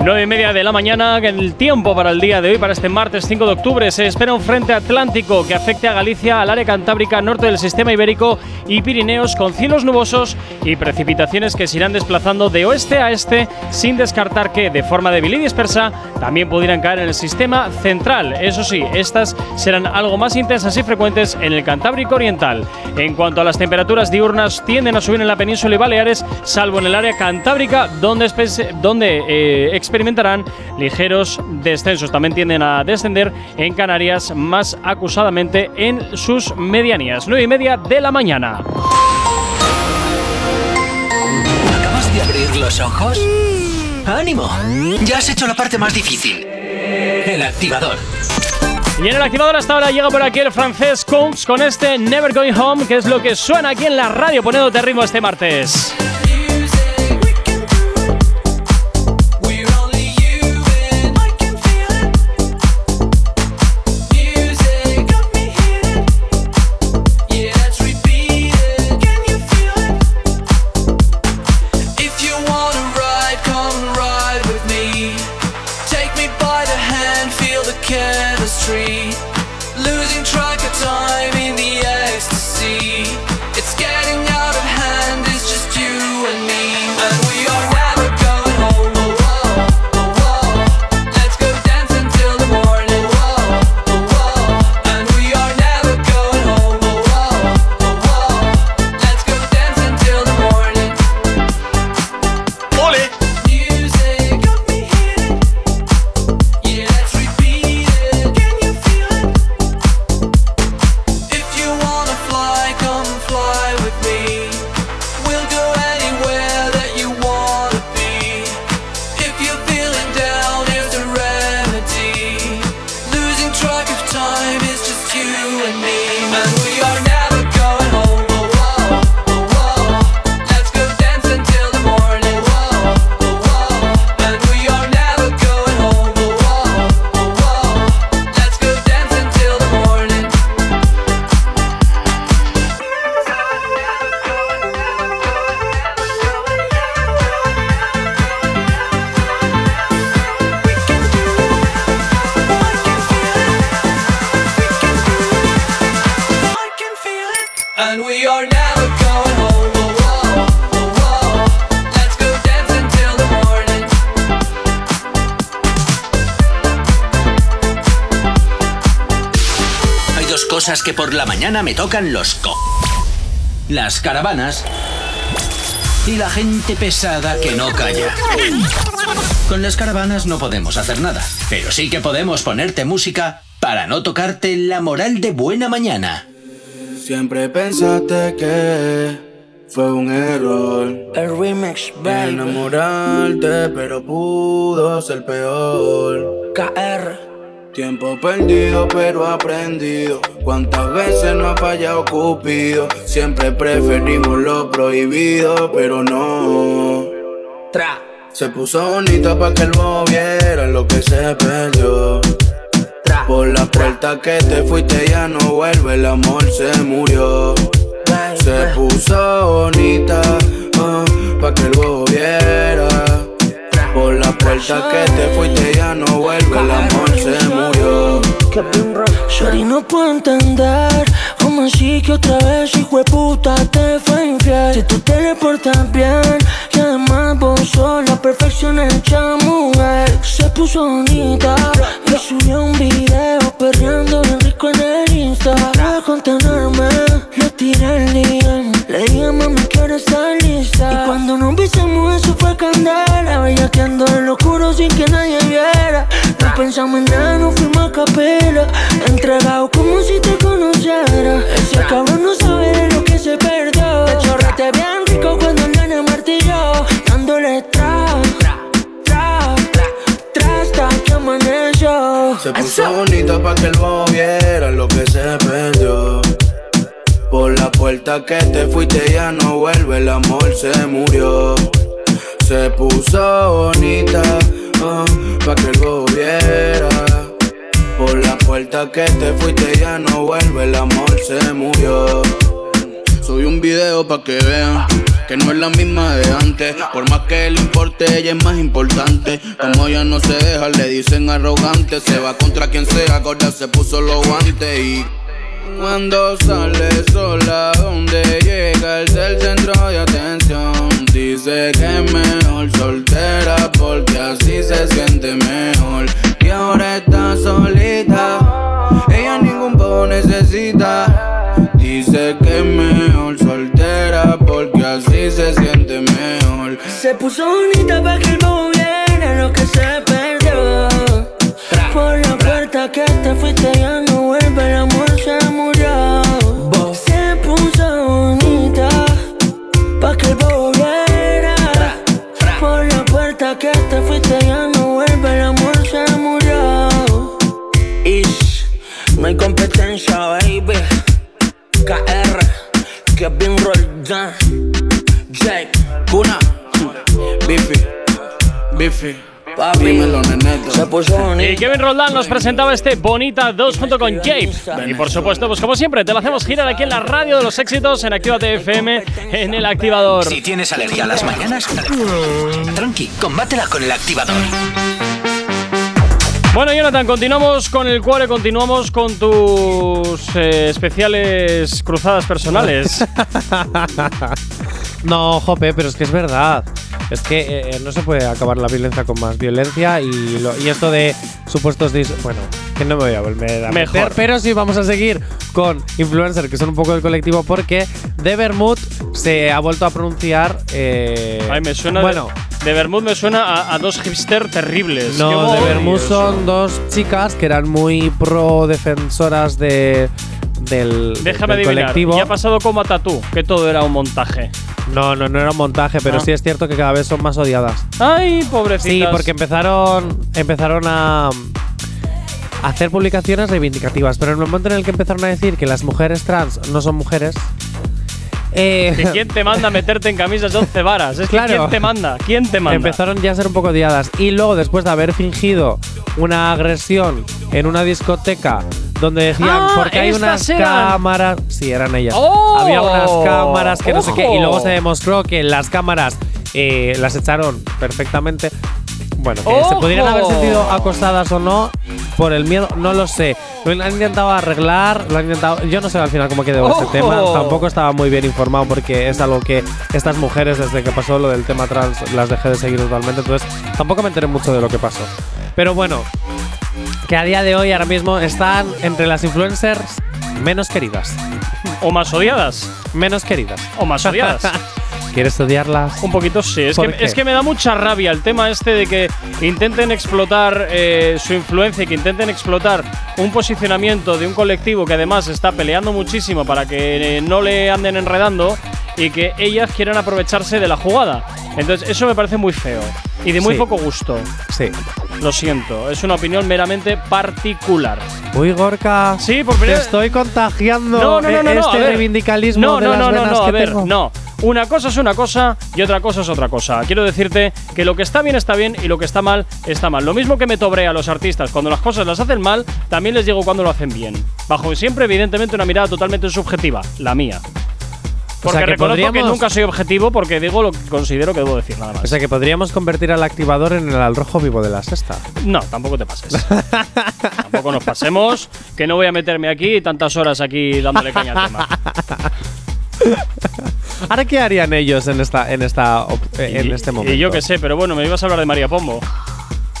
Nueve y media de la mañana, el tiempo para el día de hoy, para este martes 5 de octubre, se espera un frente atlántico que afecte a Galicia, al área cantábrica, norte del sistema ibérico y Pirineos, con cielos nubosos y precipitaciones que se irán desplazando de oeste a este, sin descartar que, de forma débil y dispersa, también pudieran caer en el sistema central. Eso sí, estas serán algo más intensas y frecuentes en el Cantábrico Oriental. En cuanto a las temperaturas diurnas, tienden a subir en la península y Baleares, salvo en el área cantábrica, donde, donde eh, experimentarán ligeros descensos. También tienden a descender en Canarias, más acusadamente en sus medianías. 9 y media de la mañana. ¿Acabas de abrir los ojos? ¡Ánimo! Ya has hecho la parte más difícil. El activador. Y en el activador hasta ahora llega por aquí el francés Kungs con este Never Going Home, que es lo que suena aquí en la radio poniéndote ritmo este martes. Por la mañana me tocan los co. Las caravanas y la gente pesada que no calla. Con las caravanas no podemos hacer nada, pero sí que podemos ponerte música para no tocarte la moral de buena mañana. Siempre pensaste que fue un error. El remix, baby. Enamorarte, pero pudo ser peor. KR. Tiempo perdido, pero aprendido. Cuántas veces no ha fallado Cupido. Siempre preferimos lo prohibido, pero no. Tra. Se puso bonita pa' que el bobo viera lo que se perdió. Por la puerta que te fuiste ya no vuelve, el amor se murió. Se puso bonita ah, pa' que el bobo viera. Por la puerta que te fuiste ya no vuelve, el amor se murió. Shorty no puedo entender. Cómo así que otra vez hijo de puta te fue infiel Si tú te le portas bien y además vos sos la perfección hecha mujer. Se puso bonita y subió un video perreando bien rico en el Insta. Para contenerme le tiré el DM Le dije mami quiero estar lista Y cuando nos besamos eso fue candela. Bellaqueando en lo oscuro sin que nadie viera pensamos en nada, nos fuimos a capela. Entregado como si te conociera. Ese cabrón no sabe de lo que se perdió. Te chorrete bien rico cuando el nene martilló Dándole tra, tra, tra hasta que amaneció. Se puso bonita pa' que el bobo viera lo que se perdió. Por la puerta que te fuiste ya no vuelve, el amor se murió. Se puso bonita pa' que el bobo viera. Por la puerta que te fuiste ya no vuelve, el amor se murió. Subí un video pa' que vean que no es la misma de antes. Por más que le importe, ella es más importante. Como ella no se deja, le dicen arrogante. Se va contra quien sea, gorda se puso los guantes y. Cuando sale sola, donde llega es el centro de atención. Dice que es mejor soltera porque así se siente mejor. Y ahora está solita, ella ningún poco necesita. Dice que es mejor soltera porque así se siente mejor. Se puso bonita pa' que bobo viera lo que se Y bonita Kevin Roldán nos presentaba este Bonita 2 junto con Jape. Y por supuesto, pues como siempre, te lo hacemos girar aquí en la radio de los éxitos en Actívate FM en el activador. Si tienes alergia a las mañanas, tranqui, combátela con el activador. Bueno, Jonathan, continuamos con el cuore, continuamos con tus eh, especiales cruzadas personales. No, Jope, pero es que es verdad. Es que eh, eh, no se puede acabar la violencia con más violencia y, lo- y esto de supuestos dis bueno, que no me voy a volver a Mejor. meter, pero sí vamos a seguir con influencers que son un poco del colectivo porque de Bermud se ha vuelto a pronunciar eh, Ay, me suena. bueno, de, de Bermud me suena a, a dos hipster terribles. No, de Bermud son dos chicas que eran muy pro defensoras de del, Déjame del adivinar. colectivo. Y ha pasado como a Tatú, que todo era un montaje. No, no, no era un montaje, pero Ah. sí es cierto que cada vez son más odiadas. Ay, pobrecitas. Sí, porque empezaron, empezaron a a hacer publicaciones reivindicativas, pero en el momento en el que empezaron a decir que las mujeres trans no son mujeres, eh, ¿Que ¿Quién te manda a meterte en camisas de 11 varas? Es que Claro. ¿quién te manda? ¿Quién te manda? empezaron ya a ser un poco odiadas. Y luego, después de haber fingido una agresión en una discoteca donde decían, Ah, porque hay unas eran. cámaras. Sí, eran ellas. ¡Oh! Había unas cámaras que no sé qué. Y luego ¡Ojo! se demostró que las cámaras eh, las echaron perfectamente. Bueno, que se ¡Ojo! pudieran haber sentido acosadas o no. por el miedo, no lo sé. Lo han intentado arreglar, lo han intentado. Yo no sé al final cómo quedó ¡Ojo! ese tema. Tampoco estaba muy bien informado porque es algo que estas mujeres, desde que pasó lo del tema trans, las dejé de seguir totalmente. Entonces, tampoco me enteré mucho de lo que pasó. Pero bueno, que a día de hoy, ahora mismo, están entre las influencers menos queridas. O más odiadas. Menos queridas. O más odiadas. ¿Quieres odiarlas? Un poquito sí. Es ¿Por que, es que me da mucha rabia el tema este de que intenten explotar eh, su influencia y que intenten explotar un posicionamiento de un colectivo que además está peleando muchísimo para que eh, no le anden enredando y que ellas quieran aprovecharse de la jugada. Entonces, eso me parece muy feo y de muy Sí. poco gusto. Sí. Lo siento, es una opinión meramente particular. Uy, Gorka. Sí, por Te primera estoy contagiando No, no, no, no, no, este reivindicalismo no, no, no, no, no, a ver, tengo. no. Una cosa es una cosa y otra cosa es otra cosa. Quiero decirte que lo que está bien está bien y lo que está mal está mal. Lo mismo que me tobrea a los artistas cuando las cosas las hacen mal, también les digo cuando lo hacen bien. Bajo siempre, evidentemente, una mirada totalmente subjetiva, la mía. Porque sea, que reconozco que podríamos- nunca soy objetivo porque digo lo que considero que debo decir nada más. O sea que podríamos convertir al activador en el al rojo vivo de la sexta. No, tampoco te pases. tampoco nos pasemos, que no voy a meterme aquí tantas horas aquí dándole caña al tema. Ahora qué harían ellos en esta en esta eh, en este momento. Y yo qué sé, pero bueno, me ibas a hablar de María Pombo.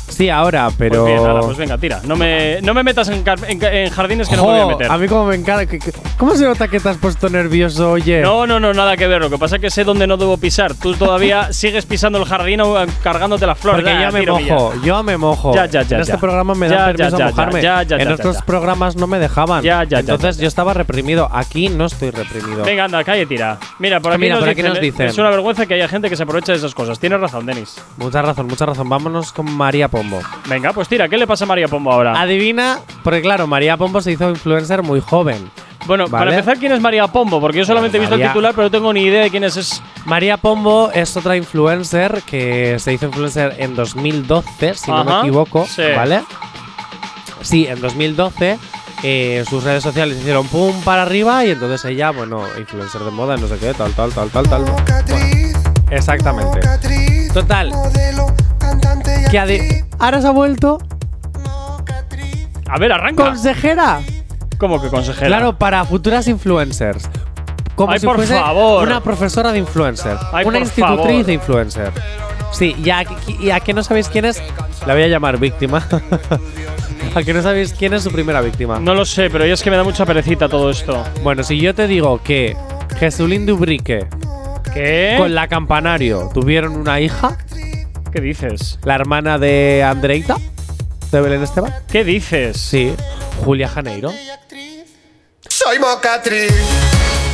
Sí, ahora, pero Pues bien, nada, pues venga, tira. No me, no me metas en, en en jardines que no me voy a Jo, meter. mí como me encanta. que- que- ¿Cómo se nota que te has puesto nervioso, oye? No, no, no, nada que ver. Lo que pasa es que sé dónde no debo pisar. Tú todavía sigues pisando el jardín o cargándote las flores. Porque Nah, yo me mojo, yo me mojo. Ya, ya, ya, en este ya. programa me Ya, ya, permiso ya, a mojarme. ya, ya, en ya, otros ya. programas no me dejaban. Ya, ya, ya, Entonces ya, ya. yo estaba reprimido. Aquí no estoy reprimido. Venga, anda, calle, tira. Mira, por aquí, mira, nos, por aquí dicen, nos dicen. Es una vergüenza que haya gente que se aprovecha de esas cosas. Tienes razón, Denis. Mucha razón, mucha razón. Vámonos con María Pombo. Venga, pues tira. ¿Qué le pasa a María Pombo ahora? Adivina, porque claro, María Pombo se hizo influencer muy joven. Bueno, para empezar, ¿quién es María Pombo? Porque yo solamente he visto el titular, pero no tengo ni idea de quién es. es María Pombo es otra influencer que se hizo influencer en 2012, si no me equivoco, sí. ¿vale? Sí, en 2012 eh, sus redes sociales hicieron pum para arriba y entonces ella, bueno, influencer de moda, no sé qué, tal, tal, tal, tal, tal. Bueno, exactamente. Total. Que ahora se ha vuelto A ver, arranca. consejera. ¿Cómo que consejera? Claro, para futuras influencers. Como Ay, si por fuese favor. una profesora de influencer. Ay, una por institutriz favor. de influencer. Sí, y a, y a que no sabéis quién es, la voy a llamar víctima. a que no sabéis quién es su primera víctima. No lo sé, pero es que me da mucha perecita todo esto. Bueno, si yo te digo que Jesulín Dubrique ¿Qué? con la Campanario tuvieron una hija, ¿Qué dices? la hermana de Andreita, de Belén Esteban. ¿Qué dices? Sí, Julia Janeiro. Soy mocatriz.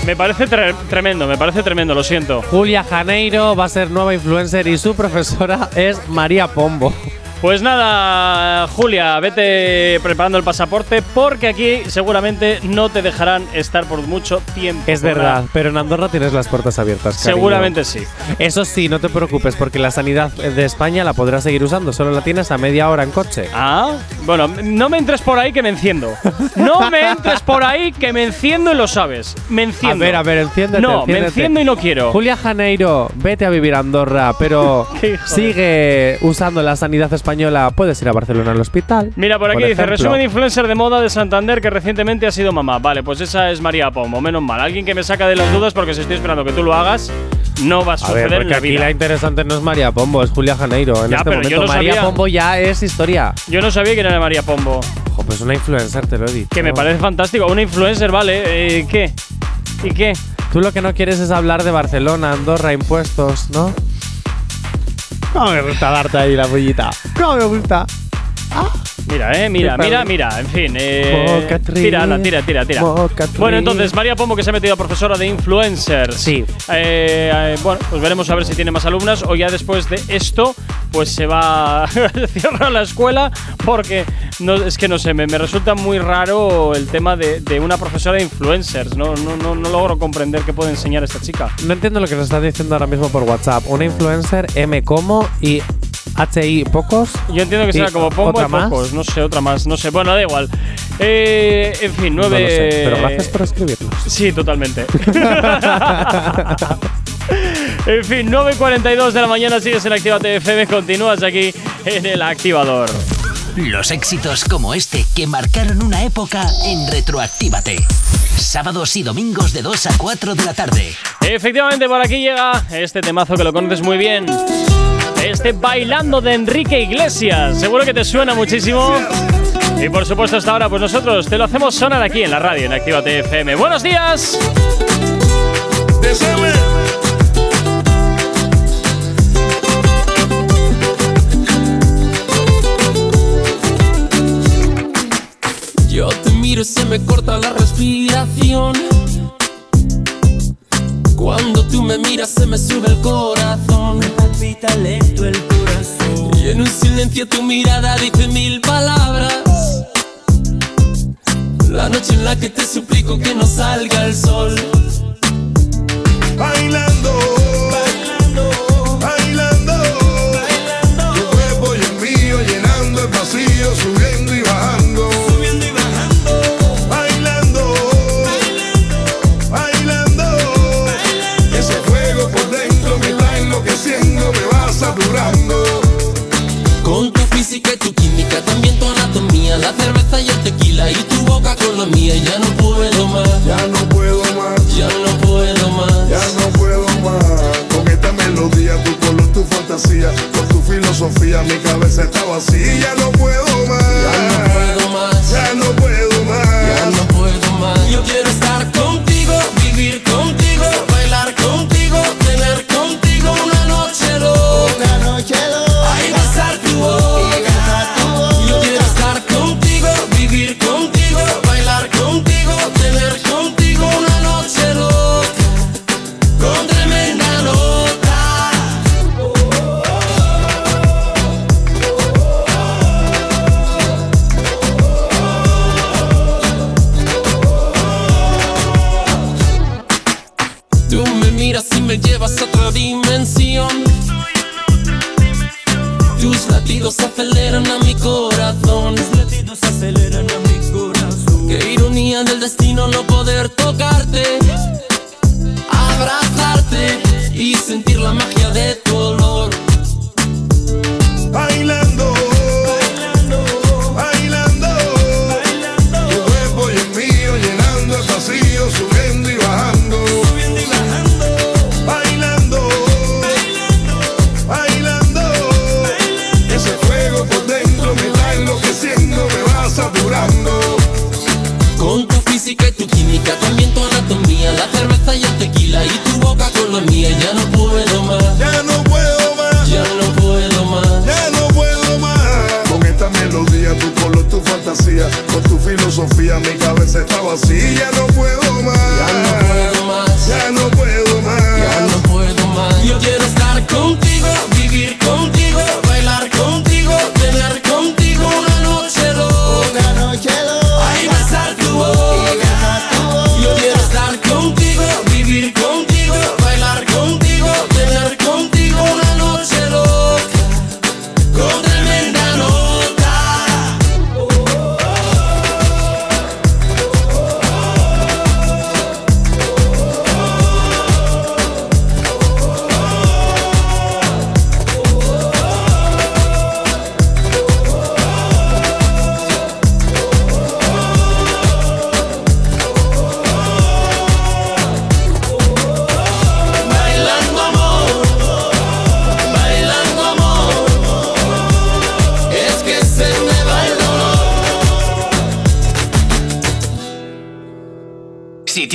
Me parece tre- tremendo, me parece tremendo, lo siento. Julia Janeiro va a ser nueva influencer y su profesora es María Pombo. Pues nada, Julia, vete preparando el pasaporte porque aquí seguramente no te dejarán estar por mucho tiempo. Es verdad, pero en Andorra tienes las puertas abiertas. cariño. Seguramente sí. Eso sí, no te preocupes, porque la sanidad de España la podrás seguir usando, solo la tienes a media hora en coche. Ah, bueno, no me entres por ahí que me enciendo. No me entres por ahí que me enciendo y lo sabes. Me enciendo. A ver, a ver, enciéndete. No, me enciendo y no quiero. Julia Janeiro, vete a vivir a Andorra, pero sigue usando la sanidad española. Puedes ir a Barcelona al hospital. Mira, por aquí por dice, resumen influencer de moda de Santander que recientemente ha sido mamá. Vale, pues esa es María Pombo, menos mal. Alguien que me saca de las dudas porque si estoy esperando que tú lo hagas, no va a A suceder ver, en porque la aquí vida. la interesante no es María Pombo, es Julia Janeiro. En Ya, este pero yo momento, no María sabía. Pombo ya es historia. Yo no sabía quién era María Pombo. Ojo, pues una influencer, te lo he dicho. Que me parece fantástico. Una influencer, vale. eh, ¿Qué? ¿Y qué? Tú lo que no quieres es hablar de Barcelona, Andorra, impuestos, ¿no? ¿Cómo me gusta darte ahí la bullita? Mira, eh, mira, mira, mira. En fin, eh. Tira, tira, tira, tira. Bueno, entonces, María Pombo que se ha metido a profesora de influencers. Sí. Eh, eh, bueno, pues veremos a ver si tiene más alumnas o ya después de esto, pues se va a cerrar la escuela porque no, es que no sé, me, me resulta muy raro el tema de, de una profesora de influencers. No, no, no, no logro comprender qué puede enseñar esta chica. No entiendo lo que nos estás diciendo ahora mismo por WhatsApp. Una influencer, M como y HI pocos. Yo entiendo que ¿Y será como Pombo otra y más? pocos, no sé, otra más, no sé. Bueno, da igual. Eh, en fin, No nueve. lo sé, pero gracias por escribirnos. Sí, totalmente. en fin, 9.42 de la mañana sigues en Activa FM, continúas aquí en el activador. Los éxitos como este que marcaron una época en Retroactívate. Sábados y domingos de 2 a 4 de la tarde. Efectivamente, por aquí llega este temazo que lo conoces muy bien. Este bailando de Enrique Iglesias. Seguro que te suena muchísimo. Y por supuesto, hasta ahora, pues nosotros te lo hacemos sonar aquí en la radio, en Actívate FM. ¡Buenos días! Yo te miro y se me corta la respiración. Cuando tú me miras se me sube el corazón. Palpita lento el corazón. Y en un silencio tu mirada dice mil palabras. La noche en la que te suplico que no salga el sol. Bailando, mía. Ya no puedo más, ya no puedo más, ya no puedo más, ya no puedo más. Con esta melodía, tu color, tu fantasía, con tu filosofía, mi cabeza está vacía. Ya no puedo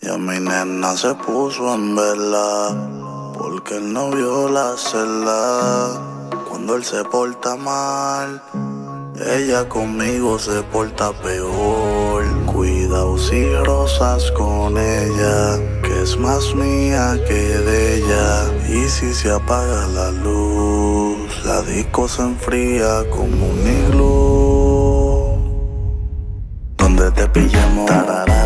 Y a mi nena se puso en vela porque él no vio la celda. Cuando él se porta mal, ella conmigo se porta peor. Cuidado si rosas con ella, que es más mía que de ella. Y si se apaga la luz, la disco se enfría como un iglú. Donde te tarara,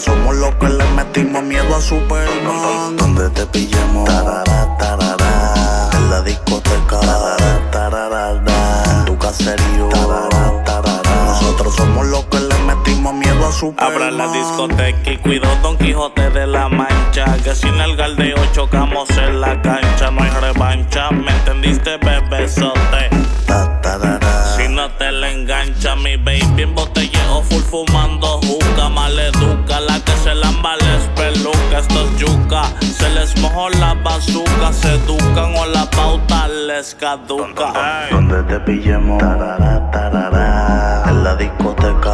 somos los que le metimos miedo a Superman. Donde te pillemos, tarara, tarara, en la discoteca, tarara, tarara, en tu caserío, tarara, tarara. Nosotros somos los que le metimos miedo a Superman. Abra la discoteca y cuido Don Quijote de la Mancha. Que sin el galdeo chocamos en la cancha. No hay revancha, ¿me entendiste, bebesote? No te la engancha, mi baby en botelleo full fumando juca. Maleduca, la que se lamba les peluca. Esto es yuca, se les mojó la bazuca. Se educan o la pauta les caduca. Donde te pillemos, tarara, tarara, en la discoteca,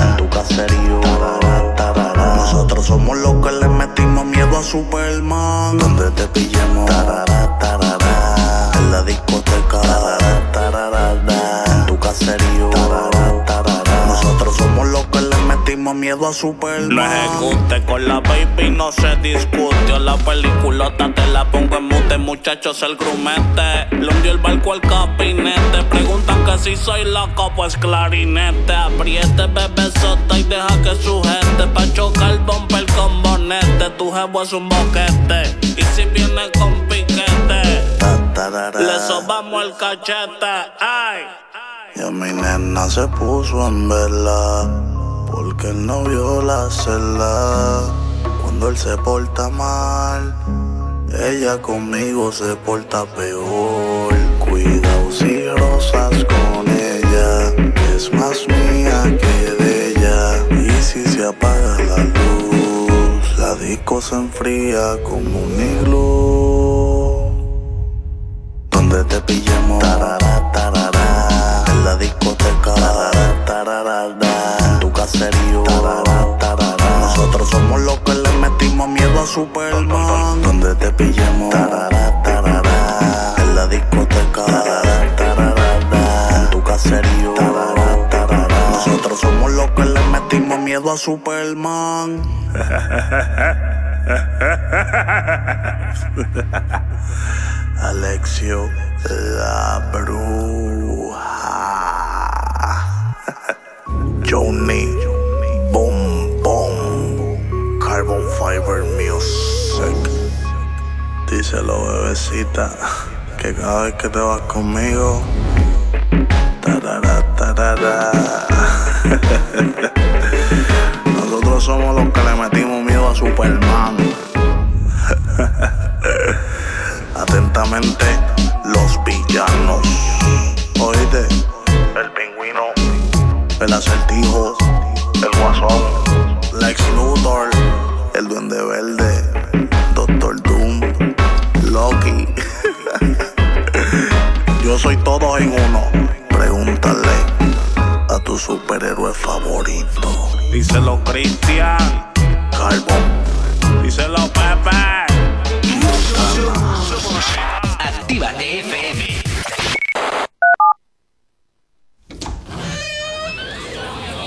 en tu caserío, tarara, tarara. Nosotros somos los que le metimos miedo a Superman. Donde te pillemos, en la discoteca, en tu caserío. Nosotros somos los que le metimos miedo a Superman. No ejecute con la baby, no se discute. La peliculota te la pongo en mute, muchachos, el grumete. Le hundió el barco al gabinete. Preguntan que si soy loco, pues clarinete. Apriete, bebé sota y deja que sujete. Pa' chocar bumper con bonete. Tu jevo es un boquete. Y si viene con le sobamos el cachete. Ay. Y a mi nena se puso en vela porque él no vio la celda. Cuando él se porta mal, ella conmigo se porta peor. Cuidado si rosas con ella, es más mía que de ella. Y si se apaga la luz, la disco se enfría como un iglú. Pillemos, en la discoteca, en tu caserío. Nosotros somos los que le metimos miedo a Superman. Donde te pillemos, tarara, tarara, en la discoteca, en tu caserío. Nosotros somos los que le metimos miedo a Superman. Alexio la bruja. Johnny Boom Boom Carbon Fiber Music. Díselo, bebecita, que cada vez que te vas conmigo, tarara, tarara. Nosotros somos los que le metimos miedo a Superman. Atentamente, Oíste, el pingüino, el acertijo, el guasón, Lex Luthor, el duende verde, Doctor Doom, Loki. Yo soy todos en uno. Pregúntale a tu superhéroe favorito. Díselo, Cristian. Carbon. Díselo, Pepe. Actívate FM.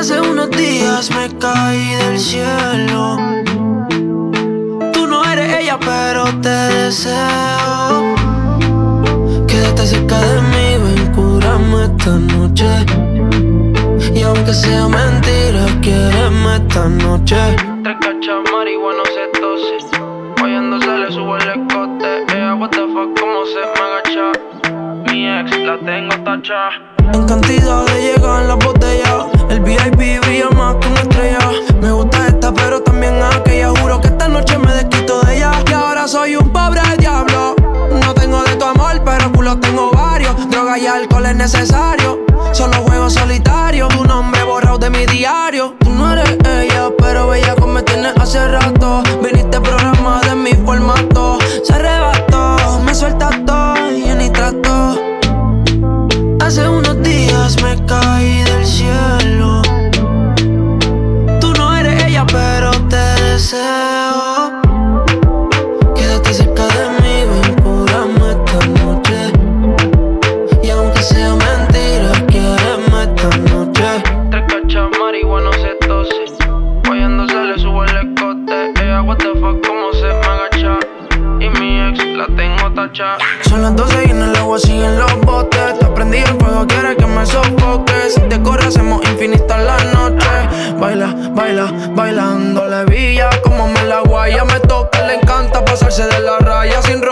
Hace unos días me caí del cielo. Tú no eres ella, pero te deseo. Quédate cerca de mí, ven, cúrame esta noche. Y aunque sea mentira, quiéreme esta noche. Tres cachas marihuana, se tose. Guayando se le sube el escote. Ella, what the fuck, cómo se me agacha. Mi ex la tengo tacha. En cantidad de llegar en la botella. El VIP brilla más que una estrella. Me gusta esta, pero también aquella. Juro que esta noche me desquito de ella. Y ahora soy un pobre diablo. No tengo de tu amor, pero culo tengo varios. Droga y alcohol es necesario. Solo juego solitario. Tu nombre borrado de mi diario. Tú no eres ella, pero bella como me tienes hace rato. Viniste programa de mi formato. Se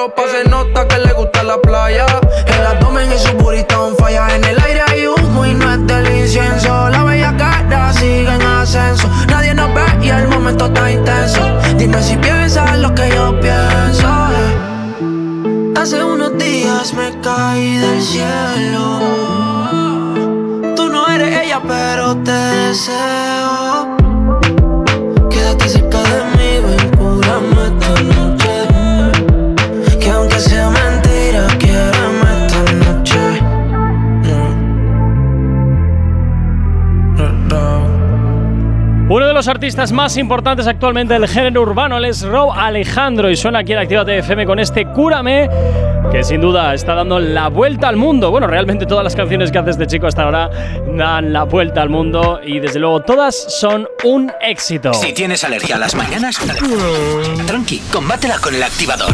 ropa se nota que le gusta la playa. El abdomen y su burrito on falla. En el aire hay humo y no es del incienso. La bella cara sigue en ascenso. Nadie nos ve y el momento está intenso. Dime si piensas lo que yo pienso. Hace unos días me caí del cielo. Tú no eres ella, pero te deseo. Quédate cerca artistas más importantes actualmente del género urbano es Rob Alejandro y suena aquí en Actívate FM con este Cúrame que sin duda está dando la vuelta al mundo. Bueno, realmente todas las canciones que hace este chico hasta ahora dan la vuelta al mundo y desde luego todas son un éxito. Si tienes alergia a las mañanas, tranqui, combátela con el activador.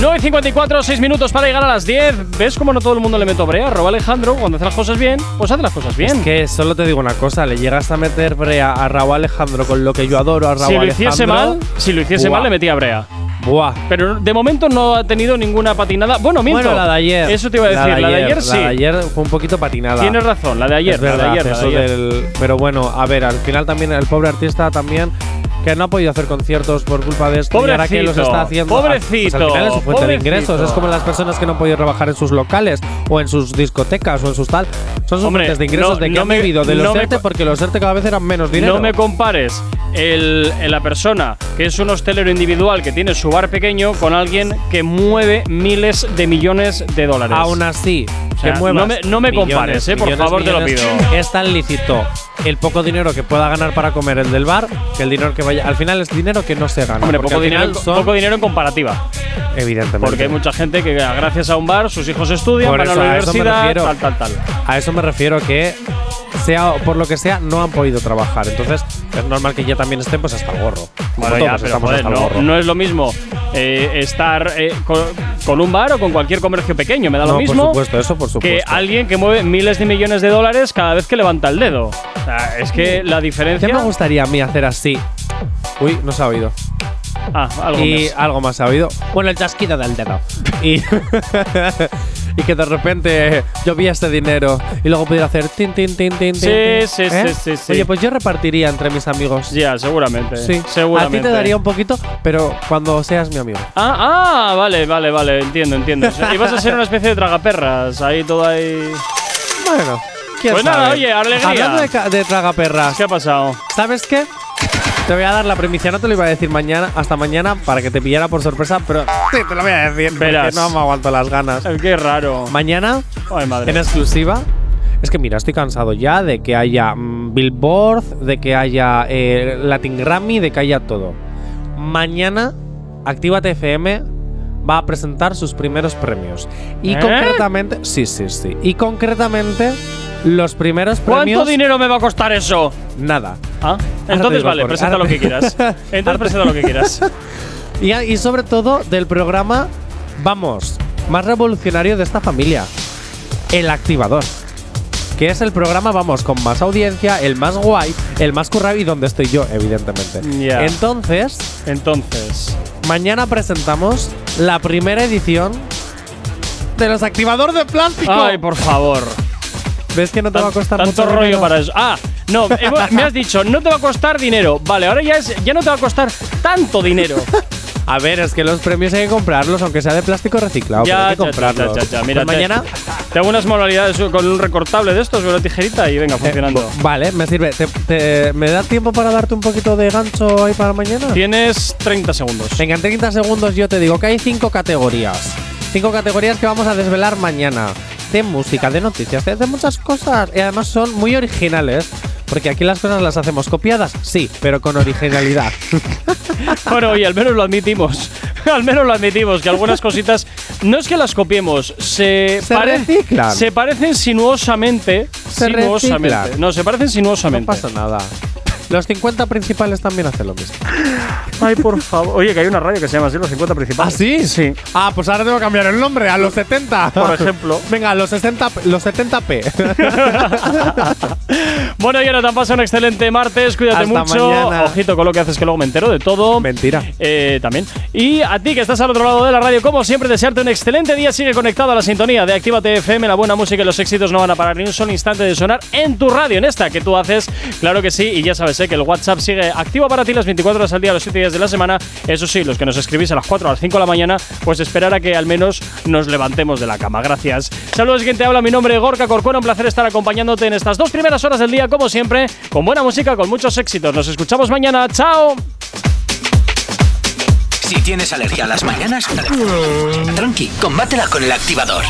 9.54, 6 minutos para llegar a las 10. ¿Ves cómo no todo el mundo le meto brea? Rob Alejandro, cuando hace las cosas bien, pues hace las cosas bien. Es que solo te digo una cosa, le llegas a meter brea a Raúl Alejandro con lo que yo adoro a Raúl si lo Alejandro. hiciese mal, si lo hiciese Buah. mal le metía brea. Buah. Pero de momento no ha tenido ninguna patinada. Bueno, miento. Bueno, la de ayer. Eso te iba a decir. La de ayer, sí. La de ayer fue un poquito patinada. Tienes razón, la de ayer. Es verdad, la de ayer, la eso de ayer. del- pero bueno, a ver, al final también el pobre artista también que no ha podido hacer conciertos por culpa de esto y ahora que los Pobrecito, está haciendo. pobrecito, pues al final es su fuente de pobrecito. ingresos. Es como las personas que no han podido trabajar en sus locales o en sus discotecas o en sus tal. Son sus Hombre, fuentes de ingresos no- de que no han me- vivido de los no ERTE porque los ERTE cada vez eran menos dinero. No me compares el, el- la persona que es un hostelero individual que tiene su bar pequeño con alguien que mueve miles de millones de dólares. Aún así, O sea, que muevas no me, no me millones, compares, eh, por millones, favor, te lo millones, pido. Es tan lícito el poco dinero que pueda ganar para comer el del bar que el dinero que vaya. Al final es dinero que no se gana. Hombre, poco dinero, en- son- poco dinero en comparativa. Evidentemente. Porque hay mucha gente que gracias a un bar sus hijos estudian, Por van a eso, la a universidad, refiero. tal, tal, tal. A eso me refiero que sea por lo que sea no han podido trabajar. Entonces es normal que ya también estén pues hasta el gorro. Bueno, ya, pero estamos joder, hasta el no, gorro. no es lo mismo eh, estar eh, con, con un bar o con cualquier comercio pequeño, me da No, lo por mismo supuesto, eso por que supuesto. alguien que mueve miles de millones de dólares cada vez que levanta el dedo. O sea, es que la diferencia. ¿Qué me gustaría a mí hacer así? Uy, no se ha oído. Ah, algo y más. algo más se ha oído. Bueno, el chasquido del dedo. Y, y que de repente vi este dinero y luego pudiera hacer tin, tin, tin, tin, tin. Sí, tin. sí, ¿Eh? sí, sí, sí. Oye, pues yo repartiría entre mis amigos. Ya, seguramente. Sí, seguramente. A ti te daría un poquito, pero cuando seas mi amigo. Ah, ah, vale, vale, vale, entiendo, entiendo. Sea, ibas a ser una especie de tragaperras, ahí todo ahí. Bueno, ¿quién Pues sabe? nada, oye, alegría. Hablando de, de tragaperras. ¿Qué ha pasado? ¿Sabes qué? Te voy a dar la primicia, no te lo iba a decir mañana, hasta mañana, para que te pillara por sorpresa, pero sí, te lo voy a decir, Verás. porque no me aguanto las ganas. Qué raro. Mañana, Ay, madre. en exclusiva, es que mira, estoy cansado ya de que haya mm, Billboard, de que haya eh, Latin Grammy, de que haya todo. Mañana, Actívate FM va a presentar sus primeros premios. Y ¿Eh? concretamente, sí, sí, sí. Y concretamente, los primeros ¿Cuánto premios. dinero me va a costar eso? Nada. Ah, entonces vale, por- presenta ahora lo que quieras. Entonces presenta lo que quieras. Y, y sobre todo del programa, vamos, más revolucionario de esta familia, El Activador. Que es el programa, vamos, con más audiencia, el más guay, el más currado y donde estoy yo, evidentemente. Entonces, Entonces. Mañana presentamos la primera edición de los activadores de plástico. Ay, por favor. ¿Ves que no te va a costar Tanto mucho rollo dinero? para eso. Ah, no, eh, me has dicho, no te va a costar dinero. Vale, ahora ya, es, ya no te va a costar tanto dinero. A ver, es que los premios hay que comprarlos, aunque sea de plástico reciclado. pero ya, hay que comprarlos. ya, ya, ya. Mira, Pues mañana. Te hago unas manualidades con un recortable de estos, con una tijerita y venga, funcionando. Eh, vale, me sirve. Te- te- ¿Me da tiempo para darte un poquito de gancho ahí para mañana? Tienes 30 segundos. Venga, en 30 segundos yo te digo que hay cinco categorías. Cinco categorías que vamos a desvelar mañana. De música, de noticias, de, de muchas cosas. Y además son muy originales. Porque aquí las cosas las hacemos copiadas, sí, pero con originalidad. Bueno, oye, al menos lo admitimos. al menos lo admitimos, que algunas cositas no es que las copiemos, se, Se reciclan. se parecen sinuosamente. Se sinuosamente. reciclan. No, se parecen sinuosamente. No pasa nada. Los 50 principales también hacen lo mismo. Ay, por favor. Oye, que hay una radio que se llama así, los 50 principales. ¿Ah, sí? Sí. Ah, pues ahora tengo que cambiar el nombre a los 70. Por ejemplo. Venga, a los 60, los 70p. Bueno, Jonathan, pasa un excelente martes. Cuídate Hasta mucho. mañana. Ojito con lo que haces, que luego me entero de todo. Mentira. Eh, también. Y a ti que estás al otro lado de la radio, como siempre, desearte un excelente día. Sigue conectado a la sintonía de Actívate FM. La buena música y los éxitos no van a parar ni un solo instante de sonar en tu radio, en esta que tú haces. Claro que sí. Y ya sabes eh, que el WhatsApp sigue activo para ti las 24 horas al día, los 7 días de la semana. Eso sí, los que nos escribís a las 4 a las 5 de la mañana, pues esperar a que al menos nos levantemos de la cama. Gracias. Saludos, quien te habla. Mi nombre es Gorka Corcuera. Un placer estar acompañándote en estas dos primeras horas del día, como siempre, con buena música, con muchos éxitos. Nos escuchamos mañana. ¡Chao! Si tienes alergia a las mañanas, tranqui, combátela con el activador.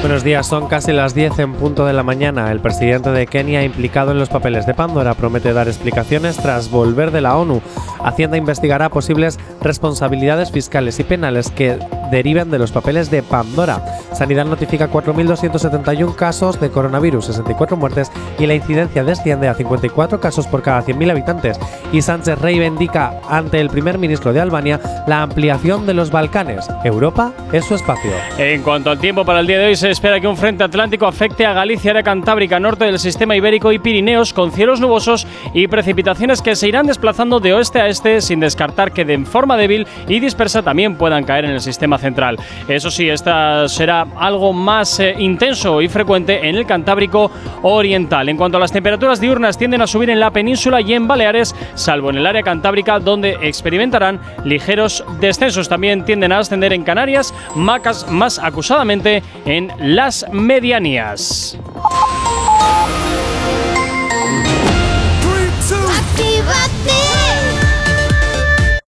Buenos días, son casi las 10 en punto de la mañana. El presidente de Kenia, implicado en los papeles de Pandora, promete dar explicaciones tras volver de la ONU. Hacienda investigará posibles responsabilidades fiscales y penales que deriven de los papeles de Pandora. Sanidad notifica 4.271 casos de coronavirus, 64 muertes y la incidencia desciende a 54 casos por cada 100.000 habitantes. Y Sánchez reivindica ante el primer ministro de Albania la ampliación de los Balcanes. Europa es su espacio. En cuanto al tiempo para el día de hoy, se espera que un frente atlántico afecte a Galicia, área cantábrica, norte del sistema ibérico y Pirineos, con cielos nubosos y precipitaciones que se irán desplazando de oeste a este, sin descartar que de forma débil y dispersa también puedan caer en el sistema central. Eso sí, esta será algo más eh, intenso y frecuente en el Cantábrico Oriental. En cuanto a las temperaturas diurnas, tienden a subir en la península y en Baleares, salvo en el área cantábrica, donde experimentarán ligeros descensos. También tienden a ascender en Canarias, Macas más acusadamente en las medianías.